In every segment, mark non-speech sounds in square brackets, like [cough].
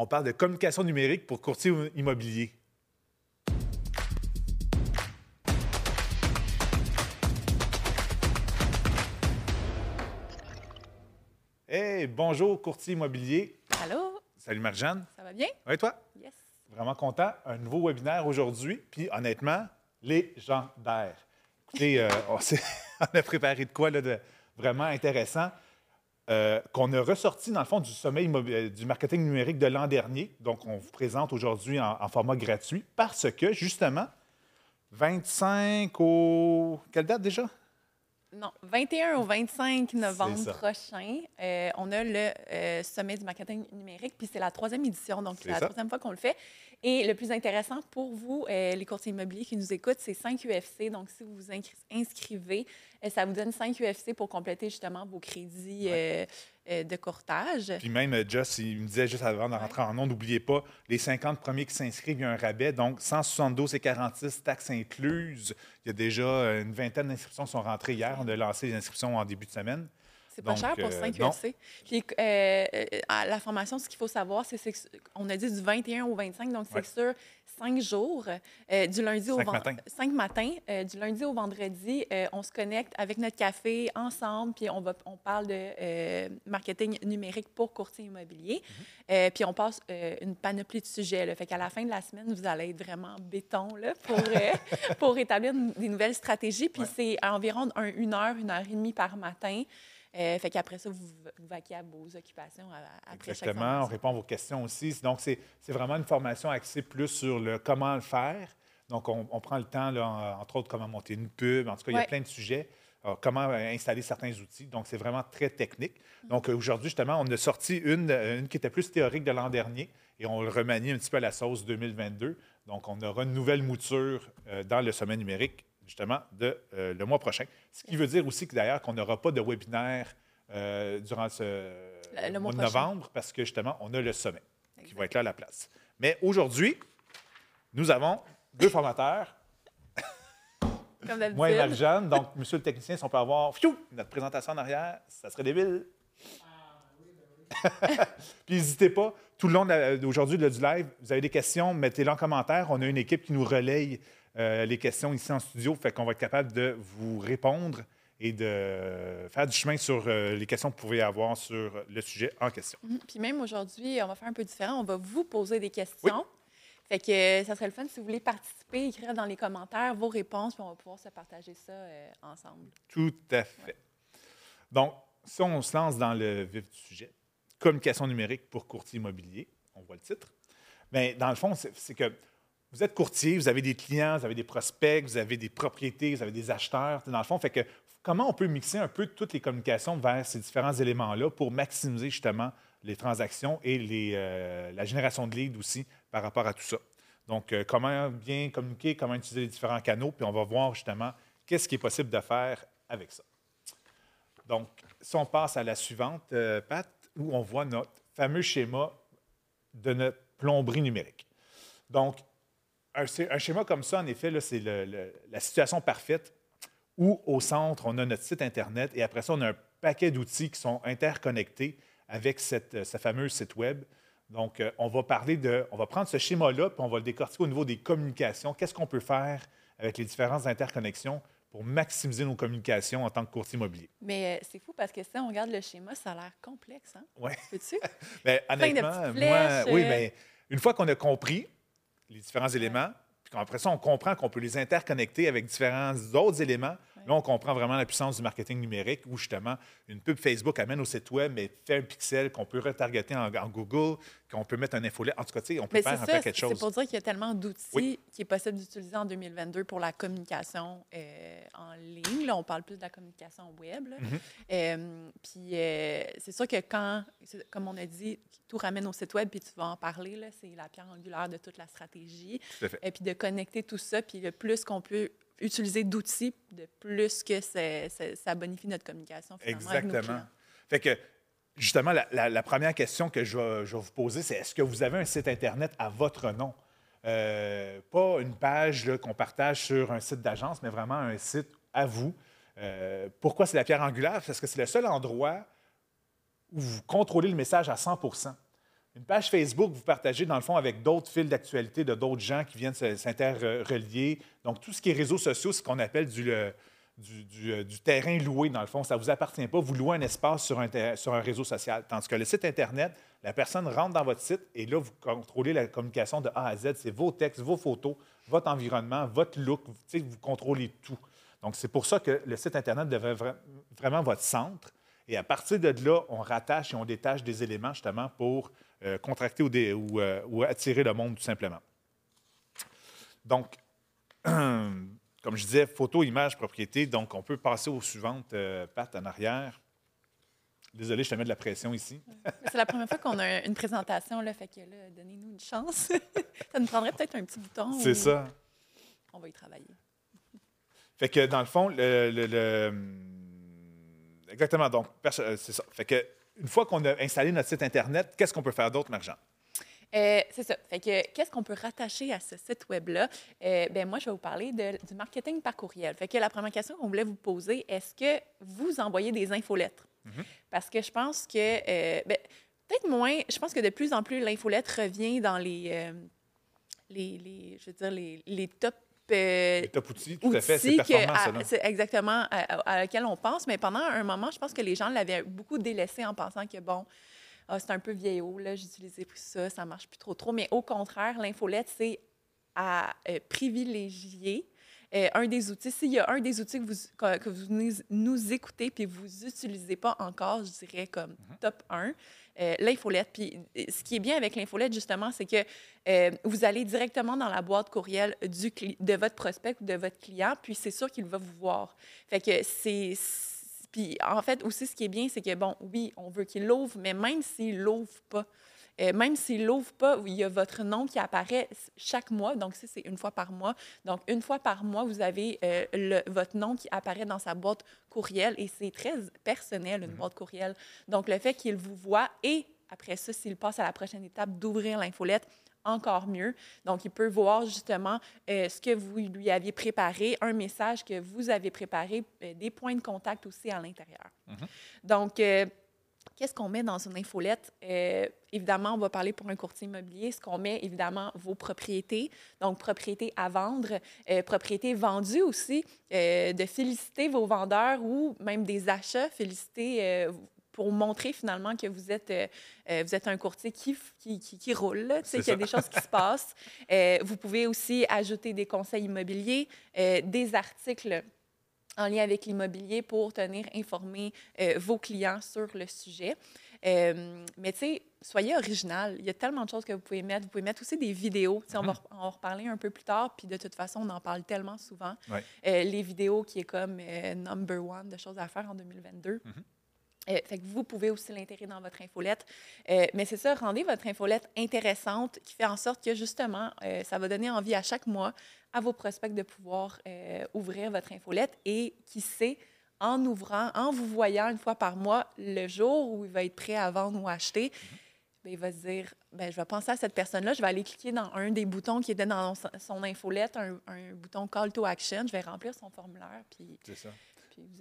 On parle de communication numérique pour courtier immobilier. Hey, bonjour, courtier immobilier. Allô? Salut Marjane. Ça va bien? Oui, toi? Yes. Vraiment content. Un nouveau webinaire aujourd'hui. Puis honnêtement, légendaire. Écoutez, euh, on, [laughs] on a préparé de quoi là, de vraiment intéressant. Euh, qu'on a ressorti dans le fond du sommet euh, du marketing numérique de l'an dernier. Donc, on vous présente aujourd'hui en, en format gratuit parce que, justement, 25 au... Quelle date déjà? Non, 21 au 25 novembre prochain, euh, on a le euh, sommet du marketing numérique, puis c'est la troisième édition, donc C'est c'est la ça. troisième fois qu'on le fait. Et le plus intéressant pour vous, euh, les courtiers immobiliers qui nous écoutent, c'est 5 UFC. Donc, si vous vous inscri- inscrivez, euh, ça vous donne 5 UFC pour compléter justement vos crédits euh, euh, de courtage. Puis même, Just, il me disait juste avant de rentrer en nom, n'oubliez pas, les 50 premiers qui s'inscrivent, il y a un rabais. Donc, 172 et 46 taxes incluses. Il y a déjà une vingtaine d'inscriptions qui sont rentrées hier. On a lancé les inscriptions en début de semaine. C'est pas Donc, cher pour euh, 5 non. UFC. Puis euh, euh, à la formation, ce qu'il faut savoir, c'est c'est que- on a dit du 21 au 25, donc c'est sur 5 jours, euh, du lundi au Cinq ven- matins. cinq matins, euh, du lundi au vendredi, euh, on se connecte avec notre café ensemble, puis on, va, on parle de euh, marketing numérique pour courtier immobilier. Mm-hmm. Euh, puis on passe euh, une panoplie de sujets. Là. Fait qu'à la fin de la semaine, vous allez être vraiment béton là, pour, euh, [laughs] pour établir des nouvelles stratégies. Puis Ouais. c'est environ un- une heure, une heure et demie par matin. Euh, fait qu'après ça, vous, vous vaquez à vos occupations à- après chaque Exactement. On répond à vos questions aussi. Donc, c'est vraiment une formation axée plus sur le comment le faire. Donc, on, on prend le temps, là, en- entre autres, comment monter une pub. En tout cas, il y a plein de sujets. Comment euh, installer certains outils. Donc, c'est vraiment très technique. Mm-hmm. Donc, aujourd'hui, justement, on a sorti une, euh, une qui était plus théorique de l'an dernier et on le remanie un petit peu à la sauce 2022. Donc, on aura une nouvelle mouture euh, dans le sommet numérique, justement, de, euh, le mois prochain. Ce qui veut dire aussi que d'ailleurs, qu'on n'aura pas de webinaire euh, durant ce Le- le mois mois de prochain. novembre parce que, justement, on a le sommet qui va être là à la place. Mais aujourd'hui, nous avons deux formateurs, Comme moi et. Marie-Jeanne. Donc, monsieur le technicien, si on peut avoir fiou, notre présentation en arrière, ça serait débile. [laughs] Puis n'hésitez pas, tout le long d'aujourd'hui du live, vous avez des questions, mettez-les en commentaire. On a une équipe qui nous relaye euh, les questions ici en studio, fait qu'on va être capable de vous répondre et de faire du chemin sur euh, les questions que vous pouvez avoir sur le sujet en question. Mhm. Puis même aujourd'hui, on va faire un peu différent. On va vous poser des questions. Fait que euh, ça serait le fun si vous voulez participer, écrire dans les commentaires vos réponses, puis on va pouvoir se partager ça euh, ensemble. Tout à fait. Donc, si on se lance dans le vif du sujet, communication numérique pour courtier immobilier, on voit le titre. Mais dans le fond, c'est que vous êtes courtier, vous avez des clients, vous avez des prospects, vous avez des propriétés, vous avez des acheteurs. Dans le fond, fait que comment on peut mixer un peu toutes les communications vers ces différents éléments-là pour maximiser justement les transactions et euh, la génération de leads aussi par rapport à tout ça? Donc, euh, comment bien communiquer, comment utiliser les différents canaux, puis on va voir justement qu'est-ce qui est possible de faire avec ça. Donc, si on passe à la suivante, euh, Pat, où on voit notre fameux schéma de notre plomberie numérique. Donc, un, schéma comme ça, en effet, c'est la situation parfaite où au centre, on a notre site Internet et après ça, on a un paquet d'outils qui sont interconnectés avec cette, euh, ce fameux site Web. Donc, euh, on va parler de, on va prendre ce schéma-là, puis on va le décortiquer au niveau des communications. Qu'est-ce qu'on peut faire avec les différentes interconnexions pour maximiser nos communications en tant que courtier immobilier? Mais euh, c'est fou parce que si on regarde le schéma, ça a l'air complexe. Hein? Ouais. Peux-tu? [laughs] Ben, honnêtement, moi, oui, mais une fois qu'on a compris les différents éléments, puis qu'après ça, on comprend qu'on peut les interconnecter avec différents autres éléments, là, on comprend vraiment la puissance du marketing numérique où justement une pub Facebook amène au site web, mais fait un pixel qu'on peut retargeter en, en Google, qu'on peut mettre un infolette. En tout cas, on peut Mais faire un ça, paquet de c'est pour dire qu'il y a tellement d'outils Oui. qui est possible d'utiliser en 2022 pour la communication euh, en ligne. Là, on parle plus de la communication web. Mhm. Euh, puis euh, c'est sûr que quand, comme on a dit, tout ramène au site web, puis tu vas en parler, c'est la pierre angulaire de toute la stratégie. Tout à fait. Et puis de connecter tout ça, puis le plus qu'on peut utiliser d'outils, de plus que ça bonifie notre communication. finalement, avec nos Exactement. Fait que, justement, la, la- la première question que je vais, je vais vous poser, c'est est-ce que vous avez un site Internet à votre nom? Euh, pas une page qu'on partage sur un site d'agence, mais vraiment un site à vous. Euh, pourquoi c'est la pierre angulaire? Parce que c'est le seul endroit où vous contrôlez le message à 100 Une page Facebook, vous partagez dans le fond avec d'autres fils d'actualité de d'autres gens qui viennent s'interrelier. Donc, tout ce qui est réseaux sociaux, c'est ce qu'on appelle du, euh, terrain loué, dans le fond. Ça ne vous appartient pas. Vous louez un espace sur un, réseau social. Tandis que le site Internet, la personne rentre dans votre site et là, vous contrôlez la communication de A à Z. C'est vos textes, vos photos, votre environnement, votre look. Vous, contrôlez tout. Donc, c'est pour ça que le site Internet devient vraiment votre centre. Et à partir de là, on rattache et on détache des éléments justement pour euh, contracter ou, ou, euh, ou, attirer le monde tout simplement. Donc, [clears throat] comme je disais, photo, image, propriété. Donc, on peut passer aux suivantes, euh, Pat, en arrière. Désolé, je te mets de la pression ici. C'est la première fois qu'on a une présentation, là, fait que là, donnez-nous une chance. [laughs] ça nous prendrait peut-être un petit bouton. C'est ça. On va y travailler. Fait que dans le fond, le, exactement. Donc, c'est ça. Fait que une fois qu'on a installé notre site internet, qu'est-ce qu'on peut faire d'autre, Margent? Euh, c'est ça. Fait que qu'est-ce qu'on peut rattacher à ce site web-là? Euh, ben moi, je vais vous parler du marketing par courriel. Fait que la première question qu'on voulait vous poser, est-ce que vous envoyez des infolettres? Mm-hmm. Parce que je pense que, euh, ben, peut-être moins, je pense que de plus en plus, l'infolettre revient dans les, les, les, je veux dire, les, les top top outils, tout à fait, c'est exactement à, à, laquelle on pense, mais pendant un moment, je pense que les gens l'avaient beaucoup délaissé en pensant que, bon, ah, c'est un peu vieillot, là, j'utilisais plus ça, ça marche plus trop trop. Mais au contraire, l'infolette, c'est à euh, privilégier euh, un des outils. S'il y a un des outils que vous, que vous nous, écoutez puis vous n'utilisez pas encore, je dirais comme mm-hmm. top 1, euh, l'infolette. Puis ce qui est bien avec l'infolette, justement, c'est que vous allez directement dans la boîte courriel de votre prospect ou de votre client, puis c'est sûr qu'il va vous voir. Fait que c'est puis en fait, aussi, ce qui est bien, c'est que, bon, oui, on veut qu'il l'ouvre, mais même s'il l'ouvre pas, euh, même s'il l'ouvre pas, il y a votre nom qui apparaît chaque mois. Donc, ça, c'est une fois par mois. Donc, une fois par mois, vous avez euh, le, votre nom qui apparaît dans sa boîte courriel et c'est très personnel, une mm-hmm. boîte courriel. Donc, le fait qu'il vous voit et après ça, s'il passe à la prochaine étape d'ouvrir l'infolette, encore mieux. Donc, il peut voir justement euh, ce que vous lui aviez préparé, un message que vous avez préparé, euh, des points de contact aussi à l'intérieur. Mm-hmm. Donc, euh, Qu'est-ce qu'on met dans une infolette? évidemment, on va parler pour un courtier immobilier. Ce qu'on met, évidemment, vos propriétés. Donc, propriétés à vendre, propriétés vendues aussi, de féliciter vos vendeurs ou même des achats, féliciter pour montrer finalement que vous êtes, euh, euh, vous êtes un courtier qui, qui, qui, roule, qu'il y a des choses qui se passent. Euh, vous pouvez aussi ajouter des conseils immobiliers, des articles en lien avec l'immobilier pour tenir informés vos clients sur le sujet. mais tu sais, soyez original. Il y a tellement de choses que vous pouvez mettre. Vous pouvez mettre aussi des vidéos. On, va, mm-hmm. on va en reparler un peu plus tard. Puis de toute façon, on en parle tellement souvent. les vidéos qui est comme number one de choses à faire en 2022. Euh, fait que vous pouvez aussi l'intégrer dans votre infolette. Euh, mais c'est ça, rendez votre infolette intéressante qui fait en sorte que justement, euh, ça va donner envie à chaque mois à vos prospects de pouvoir ouvrir votre infolette et qui sait, en ouvrant, en vous voyant une fois par mois, le jour où il va être prêt à vendre ou acheter, bien, il va se dire ben, je vais penser à cette personne-là, je vais aller cliquer dans un des boutons qui était dans son infolette, un, un bouton Call to Action, je vais remplir son formulaire. Puis... C'est ça.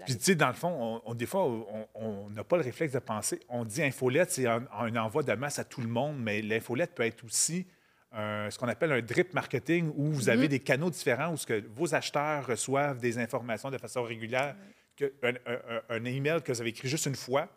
Puis, tu sais, dans le fond, on, des fois, on n'a pas le réflexe de penser. On dit infolette, c'est un, envoi de masse à tout le monde, mais l'infolette peut être aussi ce qu'on appelle un drip marketing où vous avez mm-hmm. des canaux différents où ce que vos acheteurs reçoivent des informations de façon régulière, que, un, email que vous avez écrit juste une fois,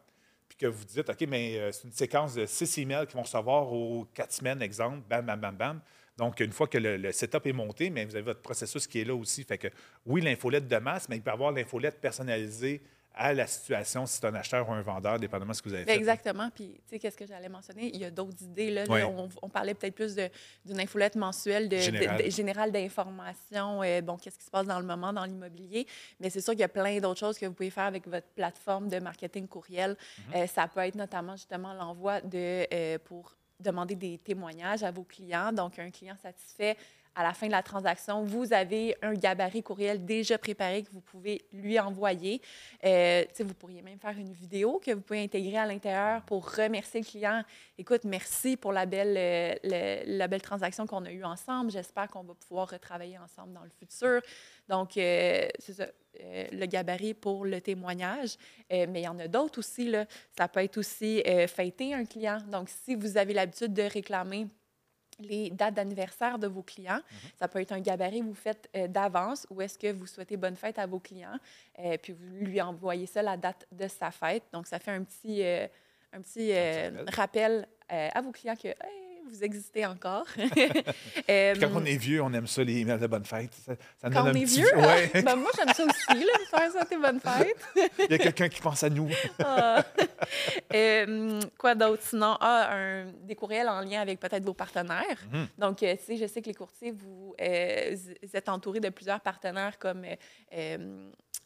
puis que vous dites, OK, mais euh, c'est une séquence de six emails qui vont recevoir aux quatre semaines, exemple, bam, bam, bam, bam. Donc, une fois que le, setup est monté, mais vous avez votre processus qui est là aussi. Fait que oui, l'infolette de masse, mais il peut y avoir l'infolette personnalisée à la situation si c'est un acheteur ou un vendeur, dépendamment de ce que vous avez fait. Exactement. Puis, tu sais, qu'est-ce que j'allais mentionner? Il y a d'autres idées. Là, on, parlait peut-être plus d'une infolette mensuelle de, générale d'information. Euh, bon, qu'est-ce qui se passe dans le moment dans l'immobilier? Mais c'est sûr qu'il y a plein d'autres choses que vous pouvez faire avec votre plateforme de marketing courriel. Mm-hmm. Euh, ça peut être notamment justement l'envoi de euh, pour demander des témoignages à vos clients. Donc, un client satisfait à la fin de la transaction, vous avez un gabarit courriel déjà préparé que vous pouvez lui envoyer. Euh, vous pourriez même faire une vidéo que vous pouvez intégrer à l'intérieur pour remercier le client. Écoute, merci pour la belle, euh, la belle transaction qu'on a eue ensemble. J'espère qu'on va pouvoir retravailler ensemble dans le futur. Donc, euh, c'est ça, le gabarit pour le témoignage. mais il y en a d'autres aussi. Ça peut être aussi fêter un client. Donc, si vous avez l'habitude de réclamer les dates d'anniversaire de vos clients. Mhm. Ça peut être un gabarit que vous faites euh, d'avance ou est-ce que vous souhaitez bonne fête à vos clients, euh, puis vous lui envoyez ça la date de sa fête. Donc, ça fait un petit, euh, un petit rappel à vos clients que vous existez encore. [laughs] euh, quand on est vieux, on aime ça, les emails de bonne fête. Ça, ça quand on est vieux, [laughs] ouais. ben, moi, j'aime ça aussi, là, faire ça, tes bonnes fêtes. [laughs] Il y a quelqu'un qui pense à nous. ah. euh, quoi d'autre? Sinon, ah, un, des courriels en lien avec peut-être vos partenaires. Mm -hmm. Donc, euh, tu sais, je sais que les courtiers, vous, euh, vous, êtes entourés de plusieurs partenaires comme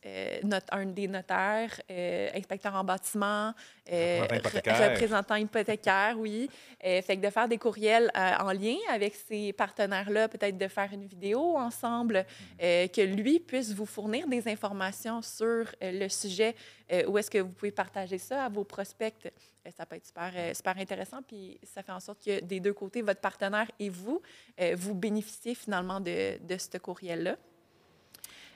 euh, un des notaires, euh, inspecteur en bâtiment, euh, représentant hypothécaire, oui. fait que de faire des courriels en lien avec ces partenaires-là, peut-être de faire une vidéo ensemble, que lui puisse vous fournir des informations sur le sujet, où est-ce que vous pouvez partager ça à vos prospects. ça peut être super, super intéressant, puis ça fait en sorte que des deux côtés, votre partenaire et vous, vous bénéficiez finalement de, de ce courriel-là.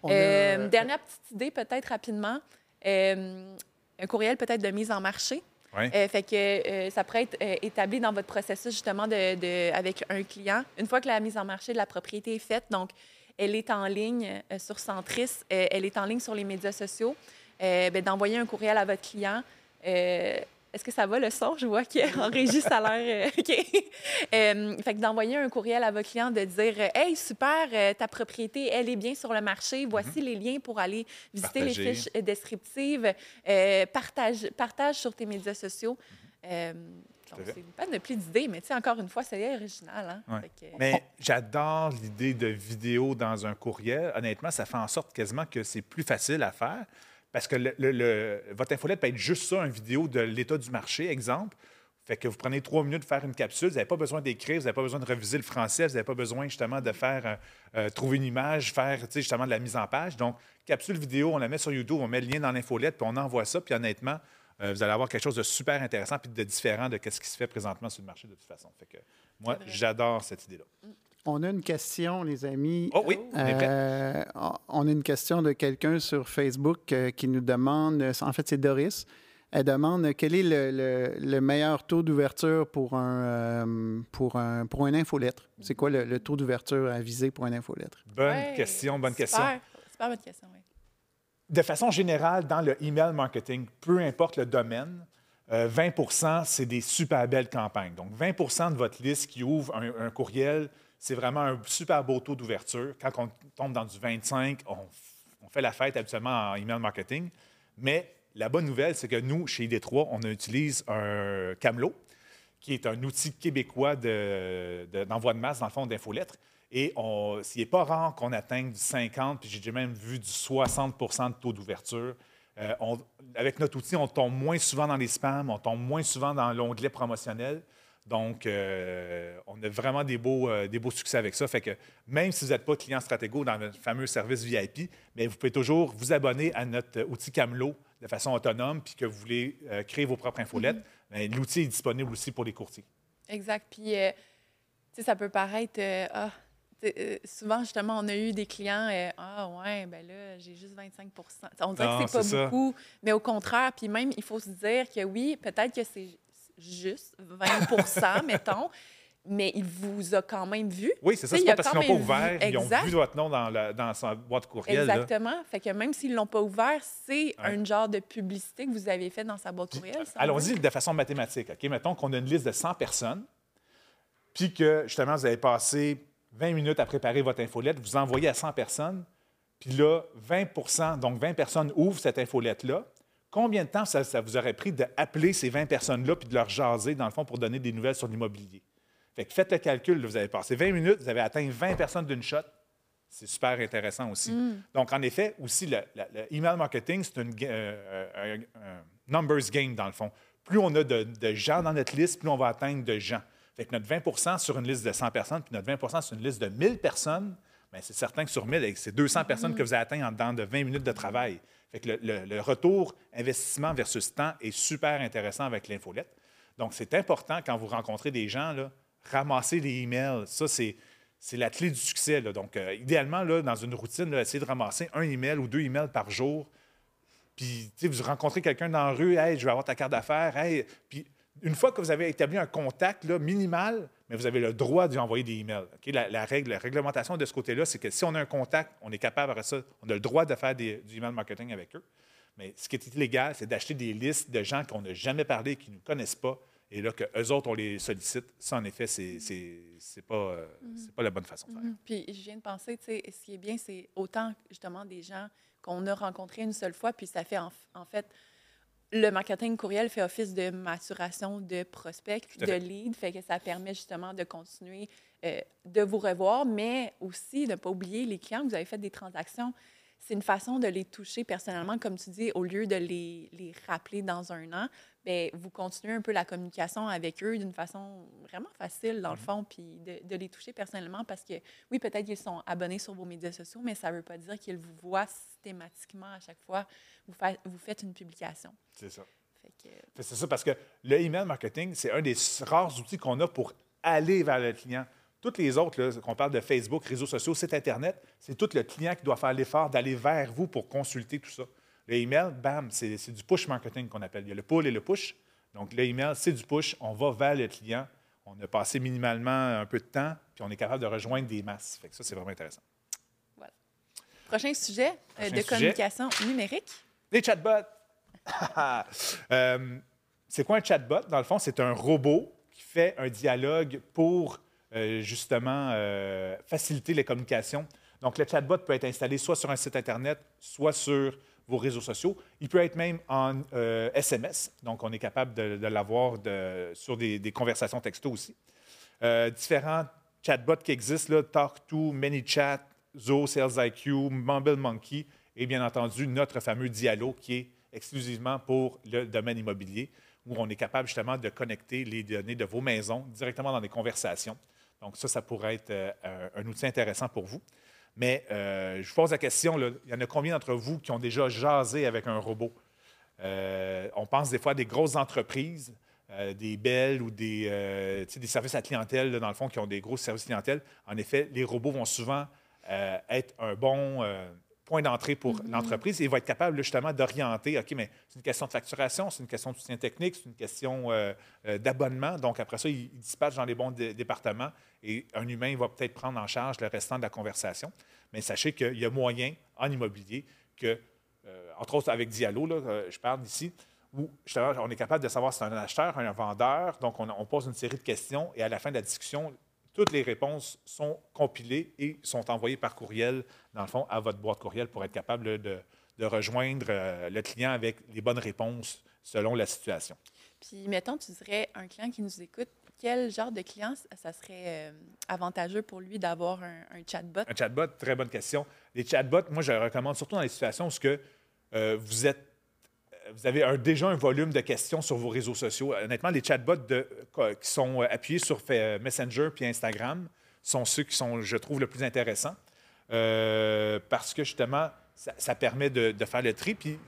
Euh, dernière petite idée, peut-être rapidement. Euh, un courriel peut-être de mise en marché. Euh, fait que ça pourrait être établi dans votre processus justement de, avec un client. Une fois que la mise en marché de la propriété est faite, donc elle est en ligne sur Centris, elle est en ligne sur les médias sociaux, ben, d'envoyer un courriel à votre client est-ce que ça va le son? Je vois qu'en [laughs] régie, ça a l'air. Euh, [laughs] OK. Euh, fait que d'envoyer un courriel à votre client, de dire Hey, super, euh, ta propriété, elle est bien sur le marché. Voici mhm. les liens pour aller visiter les fiches descriptives. partage, partage sur tes médias sociaux. Mhm. c'est pas de plus d'idées, mais tu sais, encore une fois, c'est original. Hein? Mais j'adore l'idée de vidéo dans un courriel. Honnêtement, ça fait en sorte quasiment que c'est plus facile à faire. Parce que le, votre infolette peut être juste ça, une vidéo de l'état du marché, exemple. Fait que vous prenez trois minutes de faire une capsule, vous n'avez pas besoin d'écrire, vous n'avez pas besoin de réviser le français, vous n'avez pas besoin justement de faire euh, euh, trouver une image, faire justement de la mise en page. Donc, capsule vidéo, on la met sur YouTube, on met le lien dans l'infolette, puis on envoie ça, puis honnêtement, euh, vous allez avoir quelque chose de super intéressant puis de différent de ce qui se fait présentement sur le marché de toute façon. Fait que moi, j'adore cette idée-là. On a une question, les amis. Oh oui, on euh, On a une question de quelqu'un sur Facebook euh, qui nous demande, en fait, c'est Doris. Elle demande quel est le, meilleur taux d'ouverture pour un, euh, pour un, pour un infolettre? C'est quoi le, taux d'ouverture à viser pour un infolettre? Bonne question, bonne question. Super bonne question, oui. De façon générale, dans le email marketing, peu importe le domaine, 20% c'est des super belles campagnes. Donc, 20% de votre liste qui ouvre un courriel c'est vraiment un super beau taux d'ouverture. Quand on tombe dans du 25, on, fait la fête habituellement en email marketing. Mais la bonne nouvelle, c'est que nous, chez ID3, on utilise un Camelot, qui est un outil québécois d'envoi de, masse, dans le fond, d'infolettres. Et s'il n'est pas rare qu'on atteigne du 50, puis j'ai même vu du 60% de taux d'ouverture. Euh, avec notre outil, on tombe moins souvent dans les spams, on tombe moins souvent dans l'onglet promotionnel. Donc, euh, on a vraiment des beaux, euh, des beaux succès avec ça. Fait que même si vous n'êtes pas client stratégo dans notre fameux service VIP, mais vous pouvez toujours vous abonner à notre outil Camelot de façon autonome, puis que vous voulez euh, créer vos propres infolettes. Mm-hmm. L'outil est disponible aussi pour les courtiers. Exact. Puis, ça peut paraître. Ah, souvent, justement, on a eu des clients, ah ouais, ben là, j'ai juste 25 On dirait que c'est pas beaucoup, mais au contraire, puis même, il faut se dire que oui, peut-être que c'est juste 20% [laughs] mettons, mais il vous a quand même vu. Oui, c'est ça. C'est pas parce qu'ils l'ont pas ouvert. Ils ont vu votre nom dans, dans sa boîte courriel. Exactement. Fait que même s'ils ne l'ont pas ouvert, c'est un genre de publicité que vous avez fait dans sa boîte courriel. Allons-y de façon mathématique. OK? Mettons qu'on a une liste de 100 personnes, puis que justement, vous avez passé 20 minutes à préparer votre infolette, vous envoyez à 100 personnes, puis là, 20% donc 20 personnes ouvrent cette infolette-là. Combien de temps ça, vous aurait pris d'appeler ces 20 personnes-là puis de leur jaser, dans le fond, pour donner des nouvelles sur l'immobilier? Fait que faites le calcul, vous avez passé 20 minutes, vous avez atteint 20 personnes d'une shot. C'est super intéressant aussi. Mm. Donc, en effet, aussi, le, email marketing, c'est euh, un, numbers game, dans le fond. Plus on a de, gens dans notre liste, plus on va atteindre de gens. Fait que notre 20% sur une liste de 100 personnes, puis notre 20% sur une liste de 1000 personnes, bien, c'est certain que sur 1000, c'est 200 personnes que vous avez atteint en dedans de 20 minutes de travail. Fait que le, retour investissement versus temps est super intéressant avec l'infolette. Donc, c'est important quand vous rencontrez des gens, là, ramasser les emails. Ça, c'est, c'est la clé du succès. Donc, euh, idéalement, dans une routine, là, essayez de ramasser un email ou deux emails par jour. Puis, vous rencontrez quelqu'un dans la rue, hey, je vais avoir ta carte d'affaires. Hey. Puis, une fois que vous avez établi un contact là, minimal, mais vous avez le droit d'y envoyer des emails. OK? La, la règle, la réglementation de ce côté-là, c'est que si on a un contact, on est capable, après ça, on a le droit de faire des- du email marketing avec eux. Mais ce qui est illégal, c'est d'acheter des listes de gens qu'on n'a jamais parlé, qui ne nous connaissent pas, et là, qu'eux autres, on les sollicite. Ça, en effet, c'est c'est pas, euh, c'est pas la bonne façon de faire. Mhm. Puis je viens de penser, tu sais, ce qui est bien, c'est autant justement des gens qu'on a rencontrés une seule fois, puis ça fait en, en fait, le marketing courriel fait office de maturation de prospects, de fait. leads, fait que ça permet justement de continuer euh, de vous revoir, mais aussi de ne pas oublier les clients que vous avez fait des transactions. C'est une façon de les toucher personnellement, comme tu dis, au lieu de les, les rappeler dans un an, bien, vous continuez un peu la communication avec eux d'une façon vraiment facile, dans le fond, puis de, de les toucher personnellement parce que, oui, peut-être qu'ils sont abonnés sur vos médias sociaux, mais ça ne veut pas dire qu'ils vous voient systématiquement à chaque fois vous, fa- vous faites une publication. C'est ça. Que, C'est ça, parce que le email marketing, c'est un des rares outils qu'on a pour aller vers le client. Toutes les autres, qu'on parle de Facebook, réseaux sociaux, site Internet, c'est tout le client qui doit faire l'effort d'aller vers vous pour consulter tout ça. Le email, bam, c'est c'est du push marketing qu'on appelle. Il y a le pull et le push. Donc, le email, c'est du push. On va vers le client. On a passé minimalement un peu de temps, puis on est capable de rejoindre des masses. Fait que ça, c'est vraiment intéressant. Prochain sujet euh, Prochain de sujet. communication numérique. Les chatbots. [laughs] Euh, c'est quoi un chatbot? Dans le fond, c'est un robot qui fait un dialogue pour euh, justement euh, faciliter les communications. Donc, le chatbot peut être installé soit sur un site Internet, soit sur vos réseaux sociaux. Il peut être même en euh, SMS. Donc, on est capable de, de l'avoir de- sur des, des conversations texto aussi. Euh, différents chatbots qui existent, là, Talk2, ManyChat, Zoho, SalesIQ, Mumble Monkey et bien entendu notre fameux Diallo qui est exclusivement pour le domaine immobilier où on est capable justement de connecter les données de vos maisons directement dans des conversations. Donc ça, ça pourrait être euh, un, outil intéressant pour vous. Mais euh, je vous pose la question, il y en a combien d'entre vous qui ont déjà jasé avec un robot? Euh, on pense des fois à des grosses entreprises, des belles ou des, des services à clientèle, dans le fond, qui ont des gros services clientèle. En effet, les robots vont souvent euh, être un bon euh, point d'entrée pour l'entreprise et vont être capables là, justement d'orienter, OK, mais c'est une question de facturation, c'est une question de soutien technique, c'est une question euh, d'abonnement. Donc, après ça, ils dispatchent dans les bons dé- départements et un humain va peut-être prendre en charge le restant de la conversation. Mais sachez qu'il y a moyen en immobilier que entre autres avec Diallo, là, je parle d'ici, où justement, on est capable de savoir si c'est un acheteur, un vendeur. Donc, on, on pose une série de questions et à la fin de la discussion, toutes les réponses sont compilées et sont envoyées par courriel, dans le fond, à votre boîte courriel pour être capable de, de rejoindre euh, le client avec les bonnes réponses selon la situation. Puis, mettons, tu dirais un client qui nous écoute, quel genre de client ça- serait euh, avantageux pour lui d'avoir un, un chatbot? Un chatbot, très bonne question. Les chatbots, moi, je le recommande surtout dans les situations où ce que, euh, vous êtes vous avez déjà un volume de questions sur vos réseaux sociaux. Honnêtement, les chatbots euh, qui sont euh, appuyés sur euh, Messenger puis Instagram sont ceux qui sont, je trouve, le plus intéressants parce que justement, ça, permet de, faire le tri. Puis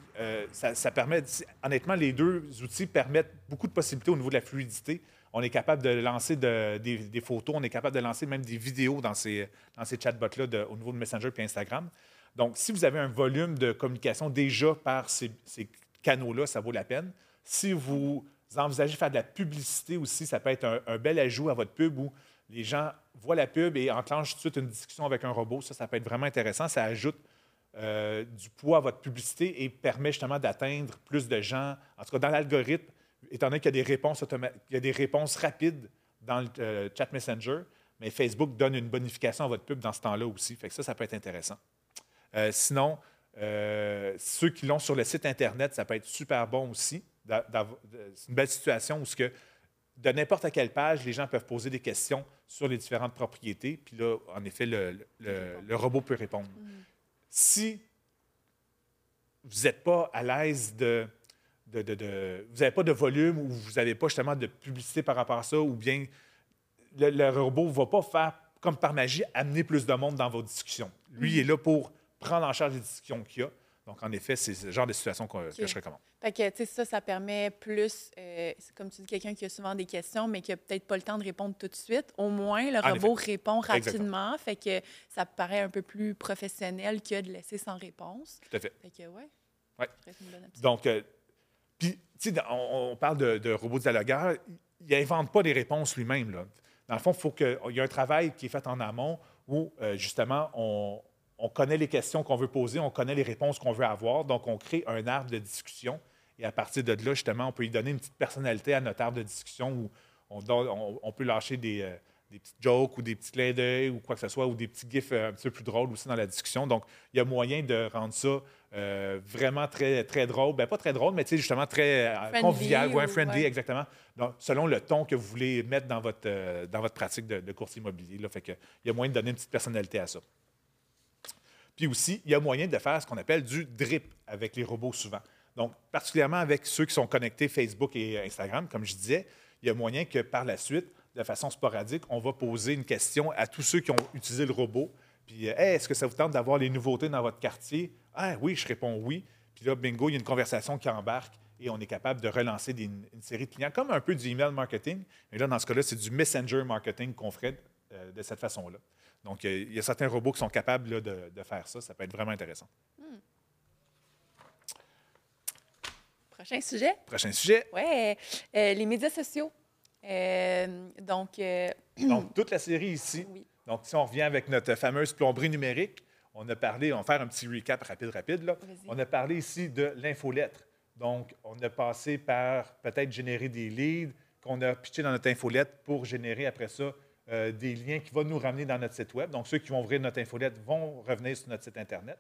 ça, permet, honnêtement, les deux outils permettent beaucoup de possibilités au niveau de la fluidité. On est capable de lancer de- des, photos, on est capable de lancer même des vidéos dans ces, dans ces chatbots-là au niveau de Messenger puis Instagram. Donc, si vous avez un volume de communication déjà par ces, ces canaux-là, ça vaut la peine. Si vous envisagez de faire de la publicité aussi, ça peut être un, bel ajout à votre pub où les gens voient la pub et enclenchent tout de suite une discussion avec un robot. Ça, ça peut être vraiment intéressant. Ça ajoute euh, du poids à votre publicité et permet justement d'atteindre plus de gens. En tout cas, dans l'algorithme, étant donné qu'il y a des réponses, il y a des réponses rapides dans le euh, chat Messenger, mais Facebook donne une bonification à votre pub dans ce temps-là aussi. Fait que ça, ça peut être intéressant. Euh, sinon, euh, ceux qui l'ont sur le site Internet, ça peut être super bon aussi. C'est une belle situation où ce que, de n'importe quelle page, les gens peuvent poser des questions sur les différentes propriétés. Puis là, en effet, le, le- le robot peut répondre. Si vous n'êtes pas à l'aise de, de- de- de- Vous n'avez pas de volume ou vous n'avez pas justement de publicité par rapport à ça, ou bien le, le robot ne va pas faire, comme par magie, amener plus de monde dans vos discussions. Lui, il est là pour prendre en charge les discussions qu'il y a. Donc, en effet, c'est ce genre de situation que je recommande. Fait que, tu sais, ça, ça permet plus, euh, comme tu dis, quelqu'un qui a souvent des questions, mais qui a peut-être pas le temps de répondre tout de suite. Au moins, le En robot répond Exactement. rapidement. Fait que ça paraît un peu plus professionnel que de laisser sans réponse. Tout à fait. Fait que, ouais. Ouais. Donc, euh, puis, tu sais, on, on parle de, de robots dialogueurs. Il n'invente pas les réponses lui-même. là. Dans le fond, il faut qu'il y ait un travail qui est fait en amont où, euh, justement, on, on connaît les questions qu'on veut poser, on connaît les réponses qu'on veut avoir. Donc, on crée un arbre de discussion. Et à partir de là, justement, on peut y donner une petite personnalité à notre arbre de discussion où on, donne- on- on peut lâcher des, euh, des petites jokes ou des petits clins d'œil ou quoi que ce soit, ou des petits gifs euh, un petit peu plus drôles aussi dans la discussion. Donc, il y a moyen de rendre ça euh, vraiment très, très drôle. Ben, pas très drôle, mais justement très euh, Friendly convivial, ou- friendly, ouais. exactement. Donc, selon le ton que vous voulez mettre dans votre, dans votre pratique de, de courtier immobilier. Là, fait que, il y a moyen de donner une petite personnalité à ça. Puis aussi, il y a moyen de faire ce qu'on appelle du drip avec les robots souvent. Donc, particulièrement avec ceux qui sont connectés Facebook et Instagram, comme je disais, il y a moyen que par la suite, de façon sporadique, on va poser une question à tous ceux qui ont utilisé le robot. Puis, euh, est-ce que ça vous tente d'avoir les nouveautés dans votre quartier? Ah oui, je réponds oui. Puis là, bingo, il y a une conversation qui embarque et on est capable de relancer une série de clients, comme un peu du email marketing. Mais là, dans ce cas-là, c'est du messenger marketing qu'on ferait euh, de cette façon-là. Donc, il y a certains robots qui sont capables là, de, de faire ça. Ça peut être vraiment intéressant. Prochain sujet? Prochain sujet. Ouais, euh, les médias sociaux. Euh, donc, euh, [clears throat] Donc, toute la série ici. oui. Donc, si on revient avec notre fameuse plomberie numérique, on a parlé, on va faire un petit recap rapide, rapide. Là. On a parlé ici de l'infolettre. Donc, on a passé par peut-être générer des leads qu'on a pitché dans notre infolette pour générer après ça euh, des liens qui vont nous ramener dans notre site Web. Donc, ceux qui vont ouvrir notre infolette vont revenir sur notre site Internet.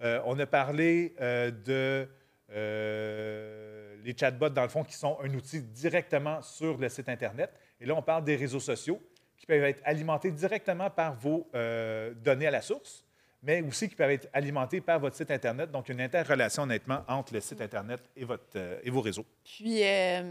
Euh, on a parlé euh, de euh, les chatbots, dans le fond, qui sont un outil directement sur le site Internet. Et là, on parle des réseaux sociaux qui peuvent être alimentés directement par vos données à la source, mais aussi qui peuvent être alimentés par votre site Internet. Donc, une interrelation, honnêtement, entre le site Internet et, vos réseaux. Puis,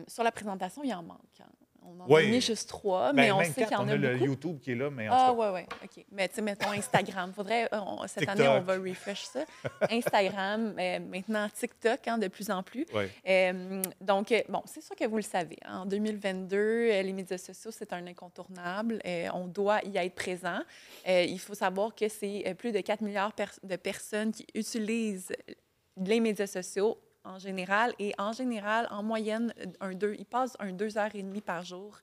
sur la présentation, il en manque. hein. On en Oui. a mis juste trois, Ben, mais on même sait qu'il y en on a, a le beaucoup. YouTube qui est là, mais en Ah, ouais, ouais. OK. Mais tu sais, mettons Instagram. Faudrait, euh, on- cette TikTok. année, on va refresh ça. Instagram, [laughs] euh, maintenant TikTok, hein, de plus en plus. Euh, donc, bon, c'est sûr que vous le savez. hein, en 2022, euh, les médias sociaux, c'est un incontournable. Euh, on doit y être présent. Il faut savoir que c'est plus de 4 milliards de personnes qui utilisent les médias sociaux en général. Et en général, en moyenne, un deux, ils passent un deux heures et demie par jour.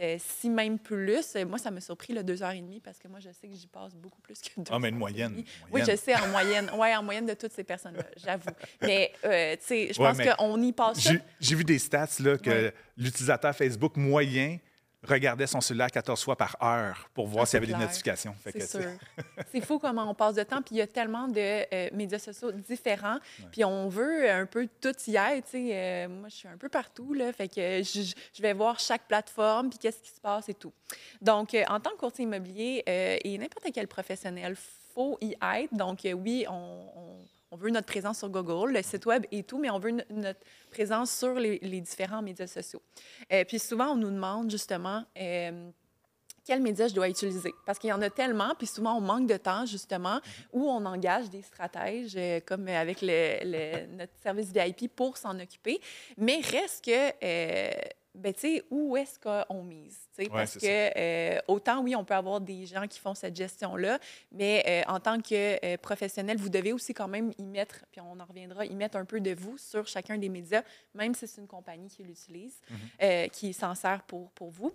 Euh, si même plus. Euh, Moi, ça m'a surpris le deux heures et demie parce que moi, je sais que j'y passe beaucoup plus que deux Ah, mais une moyenne. Oui, je sais, en moyenne. Oui, en moyenne de toutes ces personnes-là, [laughs] j'avoue. Mais, euh, tu sais, je Ouais, pense mais qu'on y passe. J'ai j'ai vu des stats là, que Ouais. l'utilisateur Facebook moyen regardait son cellulaire 14 fois par heure pour voir Ah, s'il y avait c'est des clair. notifications. C'est sûr. c'est fou comment on passe de temps. Puis il y a tellement de euh, médias sociaux différents. Puis on veut un peu tout y être. Euh, moi, je suis un peu partout. Là, fait que je, je vais voir chaque plateforme, puis qu'est-ce qui se passe et tout. Donc, euh, en tant que courtier immobilier euh, et n'importe quel professionnel, faut y être. Donc, oui, on, on- on veut notre présence sur Google, le site web et tout, mais on veut no- notre présence sur les, différents médias sociaux. Euh, puis souvent, on nous demande justement euh, quels médias je dois utiliser. Parce qu'il y en a tellement, puis souvent, on manque de temps, justement, où on engage des stratèges, euh, comme avec notre service VIP, pour s'en occuper. Mais reste que, euh, ben, tu sais, où est-ce qu'on mise? Ouais, parce que, euh, autant, oui, on peut avoir des gens qui font cette gestion-là, mais euh, en tant que euh, professionnel, vous devez aussi quand même y mettre, puis on en reviendra, y mettre un peu de vous sur chacun des médias, même si c'est une compagnie qui l'utilise, euh, qui s'en sert pour, pour vous.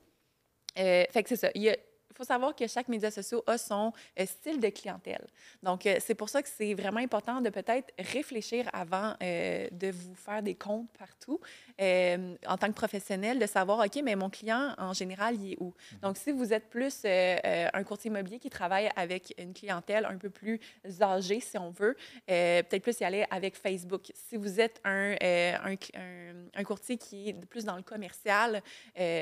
Fait que c'est ça. Il y a- il faut savoir que chaque média social a son euh, style de clientèle. Donc, euh, c'est pour ça que c'est vraiment important de peut-être réfléchir avant euh, de vous faire des comptes partout en tant que professionnel, de savoir, OK, mais mon client, en général, il est où? Donc, si vous êtes plus un courtier immobilier qui travaille avec une clientèle un peu plus âgée, si on veut, peut-être plus y aller avec Facebook. Si vous êtes un, un, un- un courtier qui est plus dans le commercial,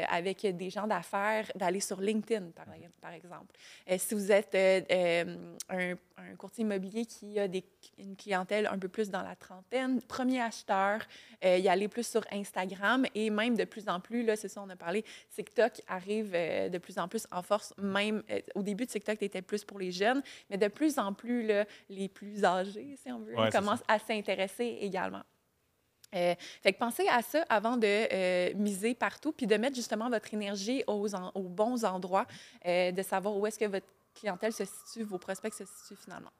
avec des gens d'affaires, d'aller sur LinkedIn, par exemple. Par exemple. Euh, si vous êtes euh, euh, un, un courtier immobilier qui a des, une clientèle un peu plus dans la trentaine, premier acheteur, y aller plus sur Instagram et même de plus en plus, là, c'est ça, on a parlé, TikTok arrive de plus en plus en force. Même au début, TikTok était plus pour les jeunes, mais de plus en plus, là, les plus âgés, si on veut, Ouais, commencent à s'intéresser également. Euh, fait que pensez à ça avant de euh, miser partout, puis de mettre justement votre énergie aux, en- aux bons endroits, euh, de savoir où est-ce que votre clientèle se situe, vos prospects se situent finalement.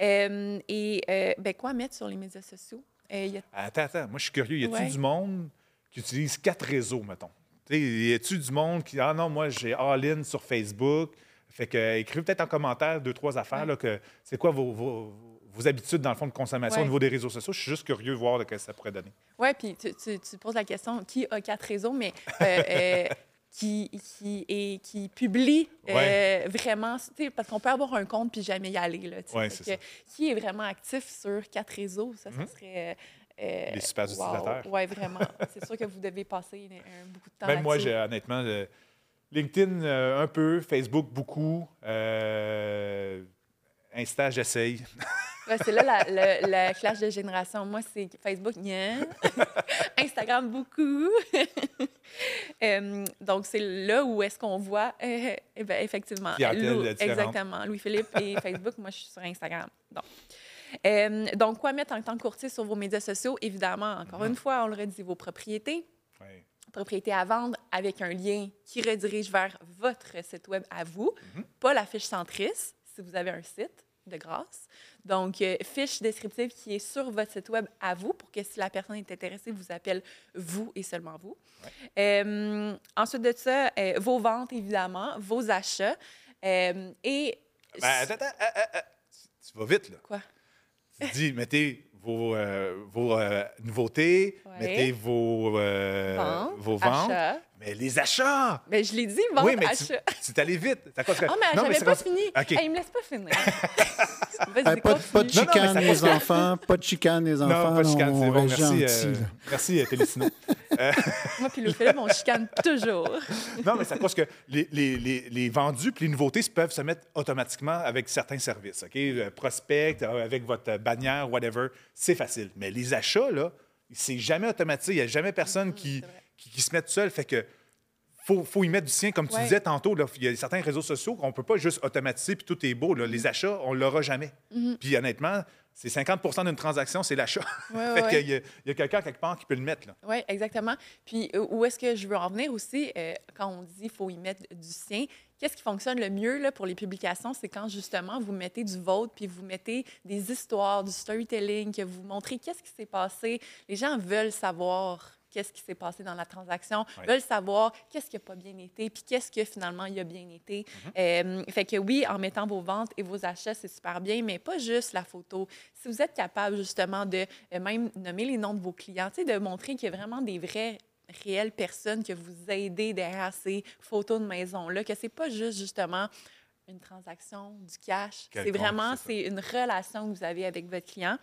Euh, et ben, quoi mettre sur les médias sociaux? Euh, il y a- Attends, attends. Moi, je suis curieux. Y a-t-il Ouais. du monde qui utilise quatre réseaux, mettons? Y a-t-il du monde qui. Ah non, moi, j'ai all-in sur Facebook. Fait que, écrivez peut-être en commentaire deux, trois affaires. Ouais. là, que c'est quoi vos, vos- vos habitudes, dans le fond, de consommation Ouais. au niveau des réseaux sociaux? Je suis juste curieux de voir ce que ça pourrait donner. Oui, puis tu, tu- tu poses la question qui a quatre réseaux, mais euh, euh, [laughs] qui, qui, et, qui publie euh, vraiment, tu sais, parce qu'on peut avoir un compte puis jamais y aller. Là. Ouais, c'est que Qui est vraiment actif sur quatre réseaux? Ça, ça Mhm. serait. euh, Les super utilisateurs. Oui, vraiment. C'est sûr que vous devez passer un- beaucoup de temps Même moi, j'ai honnêtement, LinkedIn euh, un peu, Facebook beaucoup, euh, Insta, j'essaye. [laughs] Ouais, c'est là la- clash de génération. Moi, c'est Facebook, nia. [laughs] Instagram, beaucoup. [laughs] Donc, c'est là où est-ce qu'on voit, euh, eh ben, effectivement, Lou- exactement, Louis-Philippe et [laughs] Facebook. Moi, je suis sur Instagram. Donc, donc, quoi mettre en tant que courtier sur vos médias sociaux? Évidemment, encore Mhm. une fois, on le redit, vos propriétés, Ouais. propriété à vendre avec un lien qui redirige vers votre site web à vous, Mhm. pas la fiche centrice si vous avez un site de grâce. Donc, euh, fiche descriptive qui est sur votre site web à vous pour que si la personne est intéressée, vous appelle vous et seulement vous. Euh, ensuite de ça, euh, vos ventes, évidemment, vos achats. et. Ben, attends, attends, ah, ah, ah. Tu- vas vite, là. Quoi? Tu dis, [laughs] mettez vos, vos nouveautés, Ouais. mettez vos, Ventes, vos ventes. achats. Mais les achats! Ben, je l'ai dit, vente, oui, mais tu, achat. [laughs] tu es allé vite. Ah, mais Non, j'avais pas fini. Hey, il me laisse pas finir. [laughs] Vas-y, Euh, pas, de- pas de continue. Non, non, mais chicane, ça les enfants. Pas de chicane, les enfants. Non, pas de chicane, c'est bon. Merci, euh, merci [laughs] euh, Télécino. Moi puis le Philippe, on chicane toujours. Non, mais c'est à cause que les, les, les, les vendus puis les nouveautés peuvent se mettre automatiquement avec certains services. OK? Euh, Prospect, euh, avec votre bannière, whatever, c'est facile. Mais les achats, là, c'est jamais automatisé. Il n'y a jamais personne qui, c'est vrai. Qui, qui se met tout seul. Fait que faut, faut y mettre du sien. Comme tu Ouais. disais tantôt, là, il y a certains réseaux sociaux qu'on ne peut pas juste automatiser puis tout est beau. là. Les achats, on ne l'aura jamais. Mhm. Puis honnêtement, c'est 50 d'une transaction, c'est l'achat. Ouais, [laughs] fait ouais, qu'il y a, il y a quelqu'un quelque part qui peut le mettre. Oui, exactement. Puis euh, où est-ce que je veux en venir aussi, euh, quand on dit qu'il faut y mettre du sien, qu'est-ce qui fonctionne le mieux là, pour les publications, c'est quand justement vous mettez du vôtre, puis vous mettez des histoires, du storytelling, que vous montrez qu'est-ce qui s'est passé. Les gens veulent savoir qu'est-ce qui s'est passé dans la transaction, veulent savoir qu'est-ce qui n'a pas bien été, puis qu'est-ce que finalement il a bien été. Euh, fait que oui, en mettant vos ventes et vos achats, c'est super bien, mais pas juste la photo. Si vous êtes capable justement de euh, même nommer les noms de vos clients, de montrer qu'il y a vraiment des vraies réelles personnes que vous aidez derrière ces photos de maison-là, que c'est pas juste justement une transaction, du cash. C'est vraiment, c'est une relation que vous avez avec votre client.